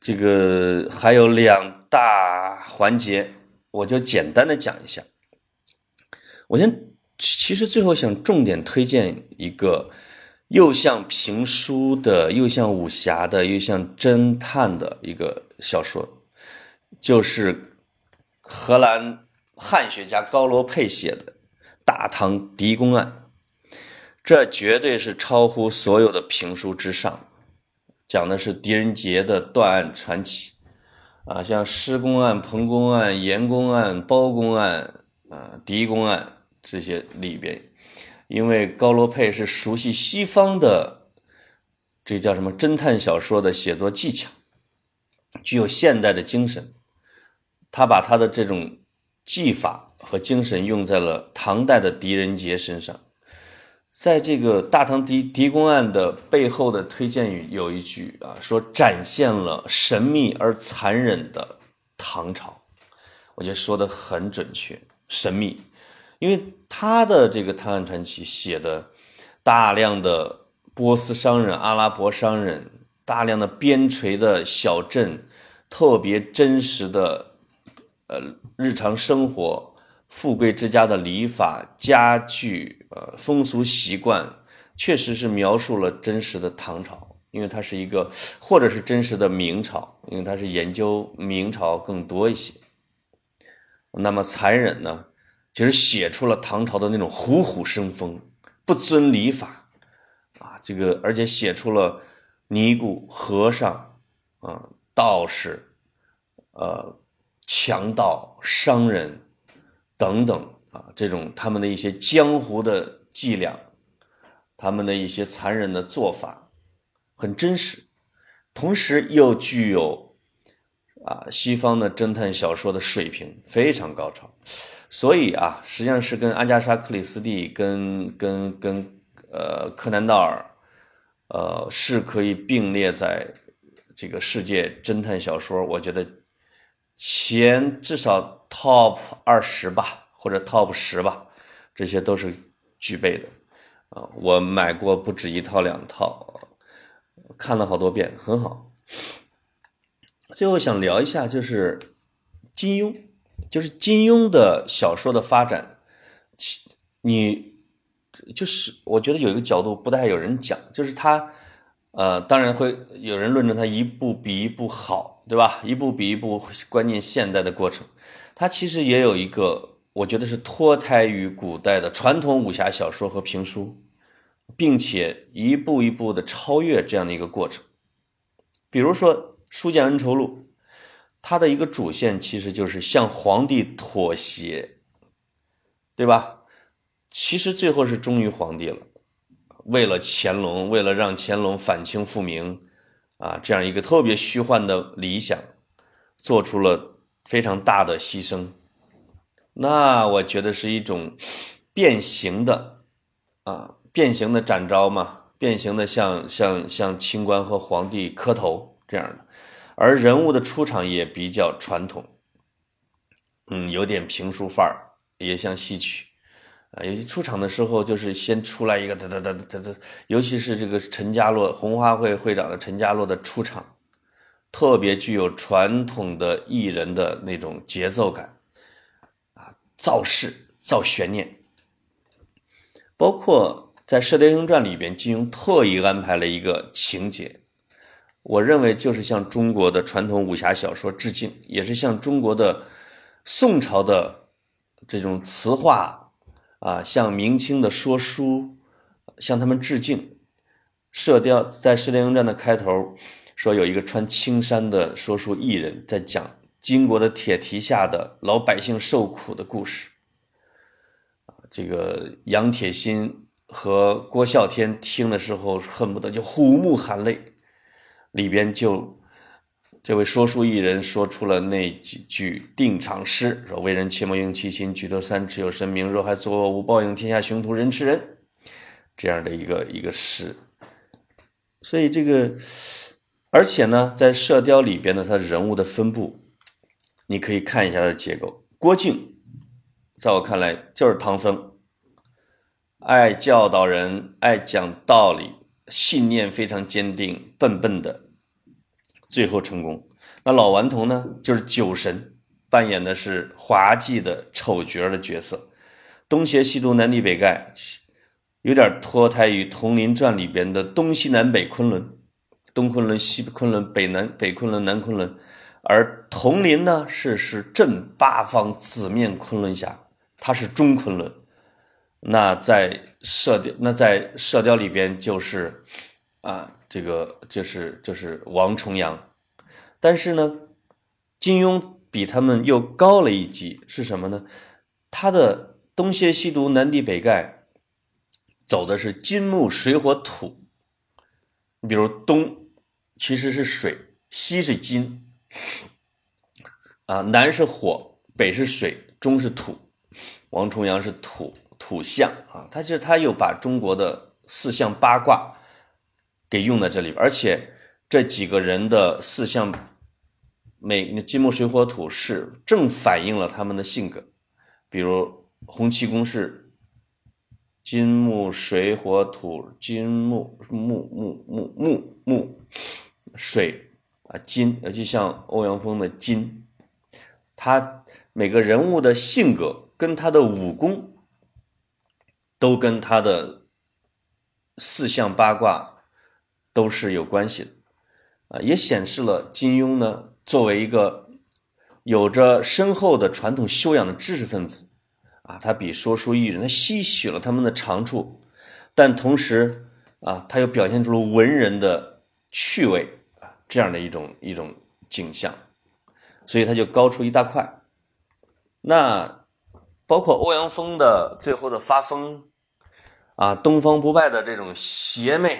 这个还有两。大环节，我就简单的讲一下。我先，其实最后想重点推荐一个又像评书的，又像武侠的，又像侦探的一个小说，就是荷兰汉学家高罗佩写的《大唐狄公案》，这绝对是超乎所有的评书之上，讲的是狄仁杰的断案传奇。啊，像施公案、彭公案、严公案、包公案啊、狄公案这些里边，因为高罗佩是熟悉西方的，这叫什么侦探小说的写作技巧具有现代的精神。他把他的这种技法和精神用在了唐代的狄仁杰身上。在这个大唐狄狄公案的背后的推荐语有一句啊，说展现了神秘而残忍的唐朝。我觉得说的很准确，神秘，因为他的这个《唐案传奇》写的大量的波斯商人、阿拉伯商人，大量的边陲的小镇，特别真实的呃日常生活、富贵之家的礼法、家具、呃风俗习惯，确实是描述了真实的唐朝，因为它是一个，或者是真实的明朝，因为它是研究明朝更多一些。那么残忍呢？其实写出了唐朝的那种虎虎生风、不遵礼法啊，这个而且写出了尼姑、和尚啊、道士、呃、强盗、商人等等啊，这种他们的一些江湖的伎俩，他们的一些残忍的做法，很真实，同时又具有。啊，西方的侦探小说的水平非常高超，所以啊，实际上是跟阿加莎·克里斯蒂、跟跟跟呃柯南·道尔，呃，是可以并列在这个世界侦探小说，我觉得前至少 top 二十吧，或者 top 十吧，这些都是具备的。啊，我买过不止一套两套，看了好多遍，很好。最后想聊一下，就是金庸，就是金庸的小说的发展。其你就是我觉得有一个角度不太有人讲，就是他，呃，当然会有人论证他一部比一部好，对吧？一部比一部关键现代的过程，他其实也有一个，我觉得是脱胎于古代的传统武侠小说和评书，并且一步一步的超越这样的一个过程，比如说。《书剑恩仇录》，它的一个主线其实就是向皇帝妥协，对吧？其实最后是忠于皇帝了，为了乾隆，为了让乾隆反清复明，啊，这样一个特别虚幻的理想，做出了非常大的牺牲。那我觉得是一种变形的，啊，变形的展昭嘛，变形的向向向清官和皇帝磕头这样的。而人物的出场也比较传统，嗯，有点评书范儿，也像戏曲，啊，有些出场的时候就是先出来一个哒哒哒哒哒，尤其是这个陈家洛红花会会长的陈家洛的出场，特别具有传统的艺人的那种节奏感，造势造悬念，包括在《射雕英雄传》里边，金庸特意安排了一个情节。我认为就是向中国的传统武侠小说致敬，也是向中国的宋朝的这种词话啊，向明清的说书，向他们致敬。射雕在《射雕英雄传》的开头说，有一个穿青衫的说书艺人，在讲金国的铁蹄下的老百姓受苦的故事。这个杨铁心和郭啸天听的时候，恨不得就虎目含泪。里边就这位说书艺人说出了那几句定场诗，说：“为人切莫用其心，举头三尺有神明。若还作恶无报应，天下雄图人吃人。”这样的一个一个诗。所以这个，而且呢，在《射雕》里边的他人物的分布，你可以看一下它的结构。郭靖，在我看来就是唐僧，爱教导人，爱讲道理，信念非常坚定，笨笨的。最后成功，那老顽童呢？就是酒神扮演的是滑稽的丑角的角色，东邪西毒南帝北丐，有点脱胎于《铜林传》里边的东西南北昆仑，东昆仑、西昆仑、北南北昆仑、南昆仑，而铜林呢是是镇八方紫面昆仑侠，他是中昆仑。那在射雕，那在射雕里边就是啊。这个就是就是王重阳，但是呢，金庸比他们又高了一级，是什么呢？他的东邪西毒南帝北丐走的是金木水火土。你比如东其实是水，西是金，啊，南是火，北是水，中是土。王重阳是土土象啊，他就他又把中国的四象八卦给用在这里，而且这几个人的四象，每金木水火土是正反映了他们的性格。比如洪七公是金木水火土，金木木木木木木水啊金，就像欧阳锋的金，他每个人物的性格。跟他的武功都跟他的四象八卦都是有关系的啊，也显示了金庸呢作为一个有着深厚的传统修养的知识分子啊，他比说书艺人，他吸取了他们的长处，但同时啊，他又表现出了文人的趣味，这样的一种一种景象，所以他就高出一大块。那。包括欧阳锋的最后的发疯，啊，东方不败的这种邪魅，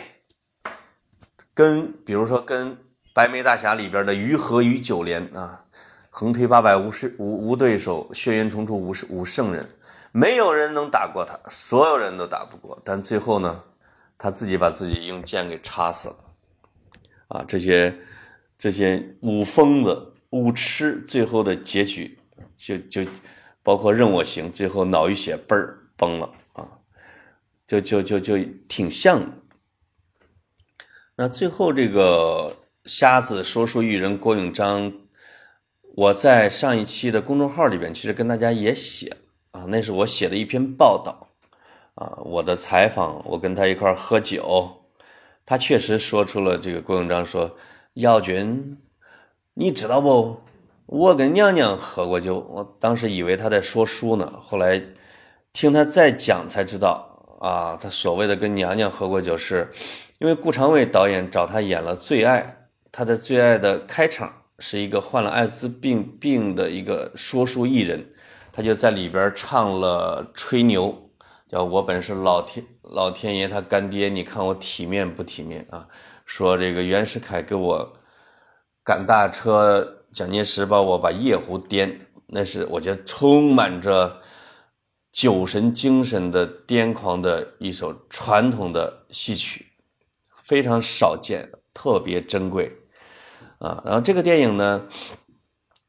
跟比如说跟白眉大侠里边的于和与九连啊，横推八百无是无无对手，血缘重重无无圣人，没有人能打过他，所有人都打不过，但最后呢，他自己把自己用剑给插死了，啊，这些这些武疯子武痴最后的结局就就。包括任我行，最后脑溢血嘣儿崩了啊，就就就就挺像的。那最后这个瞎子说书艺人郭永章，我在上一期的公众号里边其实跟大家也写啊，那是我写的一篇报道啊，我的采访，我跟他一块喝酒，他确实说出了这个郭永章说：“耀军，你知道不？”我跟娘娘喝过酒，我当时以为他在说书呢，后来听他再讲才知道啊，他所谓的跟娘娘喝过酒，是因为顾长卫导演找他演了《最爱》，他的《最爱》的开场是一个患了艾滋病病的一个说书艺人，他就在里边唱了吹牛，叫我本是老天老天爷他干爹，你看我体面不体面啊？说这个袁世凯给我赶大车。蒋介石把我把夜壶颠，那是我觉得充满着酒神精神的癫狂的一首传统的戏曲，非常少见，特别珍贵啊。然后这个电影呢，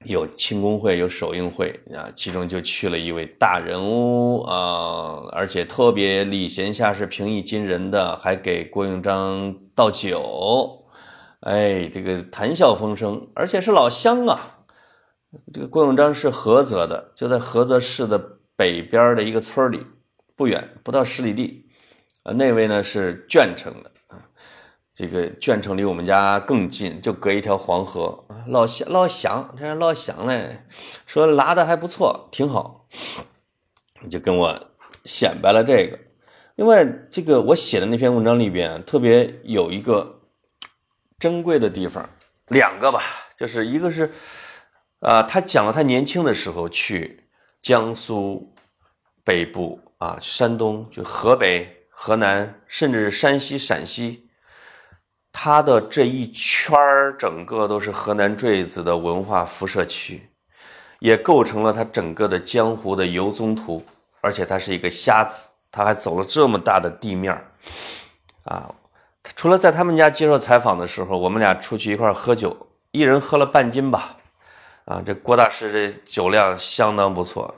有庆功会，有首映会啊，其中就去了一位大人物啊，而且特别礼贤下士、平易近人的，还给郭永章倒酒。哎，这个谈笑风生，而且是老乡啊。这个郭永章是菏泽的，就在菏泽市的北边的一个村里，不远，不到十里地。啊，那位呢是鄄城的，这个鄄城离我们家更近，就隔一条黄河。老乡，老乡，这老乡嘞，说拉的还不错，挺好，就跟我显摆了这个。另外，这个我写的那篇文章里边特别有一个。珍贵的地方两个吧，就是一个是，啊，他讲了他年轻的时候去江苏北部啊，山东就河北、河南，甚至山西、陕西，他的这一圈儿整个都是河南坠子的文化辐射区，也构成了他整个的江湖的游踪图。而且他是一个瞎子，他还走了这么大的地面啊。除了在他们家接受采访的时候，我们俩出去一块喝酒，一人喝了半斤吧。啊，这郭大师这酒量相当不错。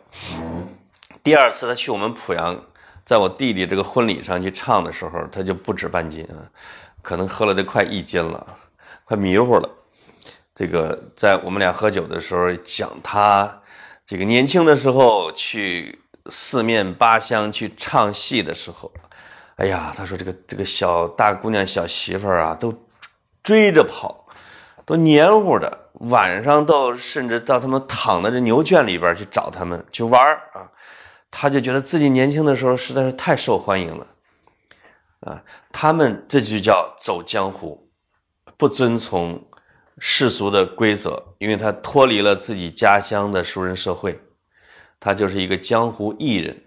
第二次他去我们濮阳，在我弟弟这个婚礼上去唱的时候，他就不止半斤啊，可能喝了得快一斤了，快迷糊了。这个在我们俩喝酒的时候讲他这个年轻的时候去四面八乡去唱戏的时候。哎呀，他说这个这个小大姑娘小媳妇儿啊，都追着跑，都黏糊的，晚上都甚至到他们躺在这牛圈里边去找他们去玩啊。他就觉得自己年轻的时候实在是太受欢迎了啊。他们这就叫走江湖，不遵从世俗的规则，因为他脱离了自己家乡的熟人社会，他就是一个江湖艺人。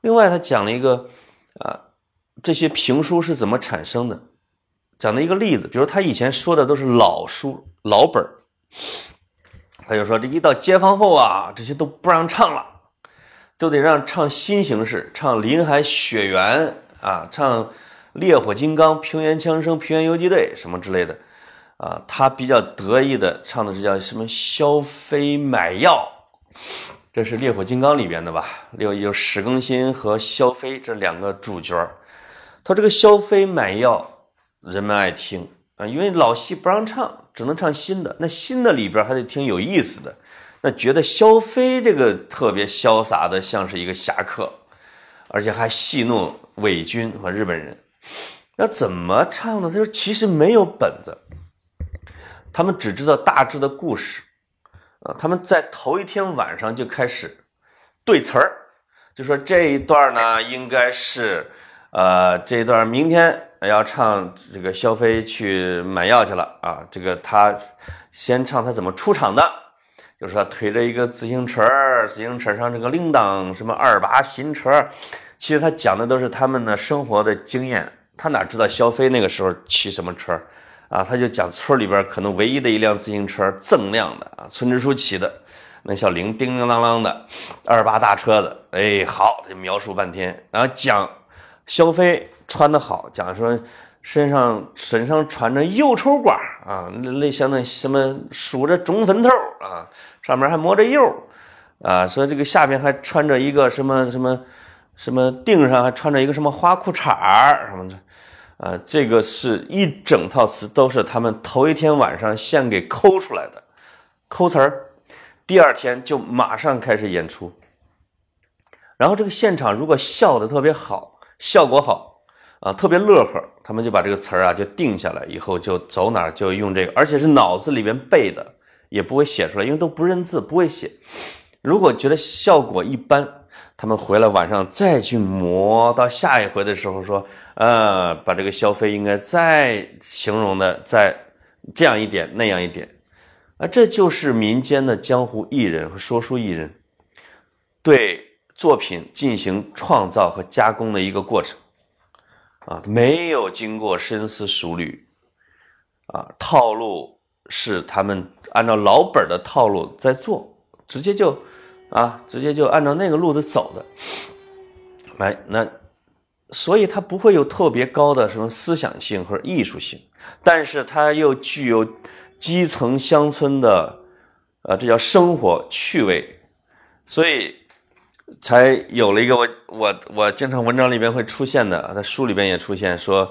另外，他讲了一个啊。这些评书是怎么产生的？讲了一个例子，比如他以前说的都是老书、老本，他就说这一到解放后啊，这些都不让唱了，都得让唱新形式，唱《林海雪原》啊，唱《烈火金刚》《平原枪声》《平原游击队》什么之类的。啊，他比较得意的唱的是叫什么？萧飞买药，这是《烈火金刚》里边的吧？有有史更新和萧飞这两个主角他这个萧飞买药，人们爱听啊，因为老戏不让唱，只能唱新的。那新的里边还得听有意思的，那觉得萧飞这个特别潇洒的，像是一个侠客，而且还戏弄伪军和日本人。那怎么唱呢？他说其实没有本子。他们只知道大致的故事，啊，他们在头一天晚上就开始对词儿，就说这一段呢应该是，呃，这一段明天要唱这个萧飞去买药去了啊，这个他先唱他怎么出场的，就是说推着一个自行车，自行车上这个铃铛什么二八新车，其实他讲的都是他们的生活的经验，他哪知道萧飞那个时候骑什么车？啊，他就讲村里边可能唯一的一辆自行车锃亮的啊，村支书骑的，那小铃叮叮当当的，二八大车子，哎，好，他描述半天，然后讲萧飞穿的好，讲说身上身上穿着油绸褂啊，那那像那什么梳着中分头啊，上面还抹着油啊，说这个下边还穿着一个什么什么什么腚上还穿着一个什么花裤衩什么的。啊，这个是一整套词，都是他们头一天晚上现给抠出来的，抠词儿，第二天就马上开始演出。然后这个现场如果笑的特别好，效果好啊，特别乐呵，他们就把这个词儿啊就定下来，以后就走哪儿就用这个，而且是脑子里边背的，也不会写出来，因为都不认字，不会写。如果觉得效果一般。他们回来晚上再去磨，到下一回的时候说，呃，把这个消费应该再形容的再这样一点那样一点，啊，这就是民间的江湖艺人和说书艺人对作品进行创造和加工的一个过程，啊，没有经过深思熟虑，啊，套路是他们按照老本的套路在做，直接就。啊，直接就按照那个路子走的，来，那所以它不会有特别高的什么思想性或者艺术性，但是它又具有基层乡村的，呃，这叫生活趣味，所以才有了一个我我我经常文章里边会出现的，在书里边也出现说，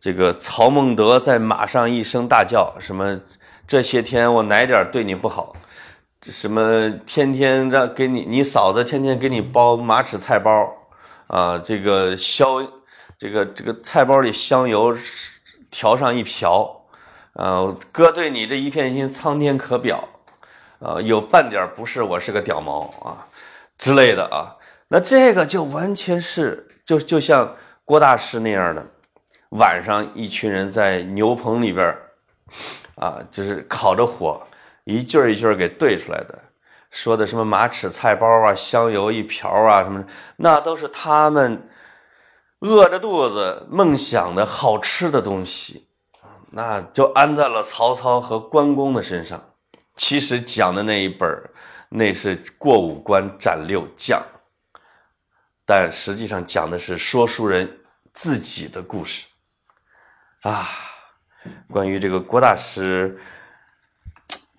这个曹孟德在马上一声大叫，什么这些天我哪点对你不好？什么天天让给你，你嫂子天天给你包马齿菜包，啊，这个香，这个这个菜包里香油调上一瓢，啊，哥对你这一片心苍天可表，啊，有半点不是我是个屌毛啊之类的啊，那这个就完全是就就像郭大师那样的，晚上一群人在牛棚里边，啊，就是烤着火。一句儿一句儿给对出来的，说的什么马齿菜包啊，香油一瓢啊，什么那都是他们饿着肚子梦想的好吃的东西，那就安在了曹操和关公的身上。其实讲的那一本儿，那是过五关斩六将，但实际上讲的是说书人自己的故事啊。关于这个郭大师。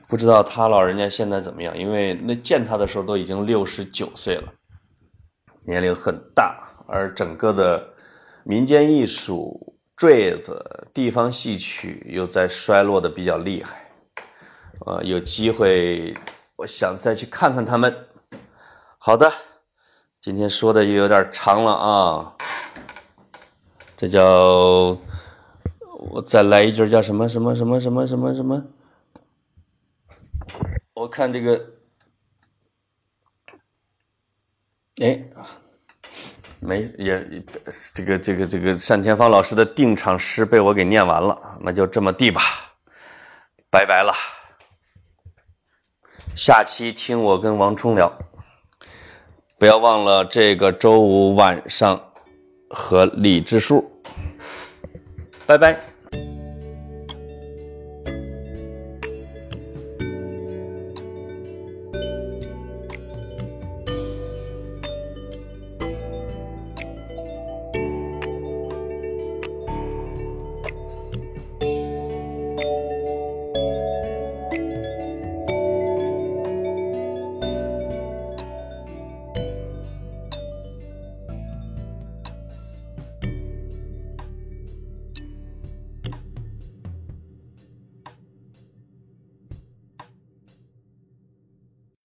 不知道他老人家现在怎么样？因为那见他的时候都已经六十九岁了，年龄很大，而整个的民间艺术、坠子、地方戏曲又在衰落的比较厉害。呃，有机会我想再去看看他们。好的，今天说的也有点长了啊，这叫我再来一句叫什么什么什么什么什么什么。我看这个，哎，没也这个这个这个单田芳老师的定场诗被我给念完了，那就这么地吧，拜拜了。下期听我跟王冲聊，不要忘了这个周五晚上和李支书，拜拜。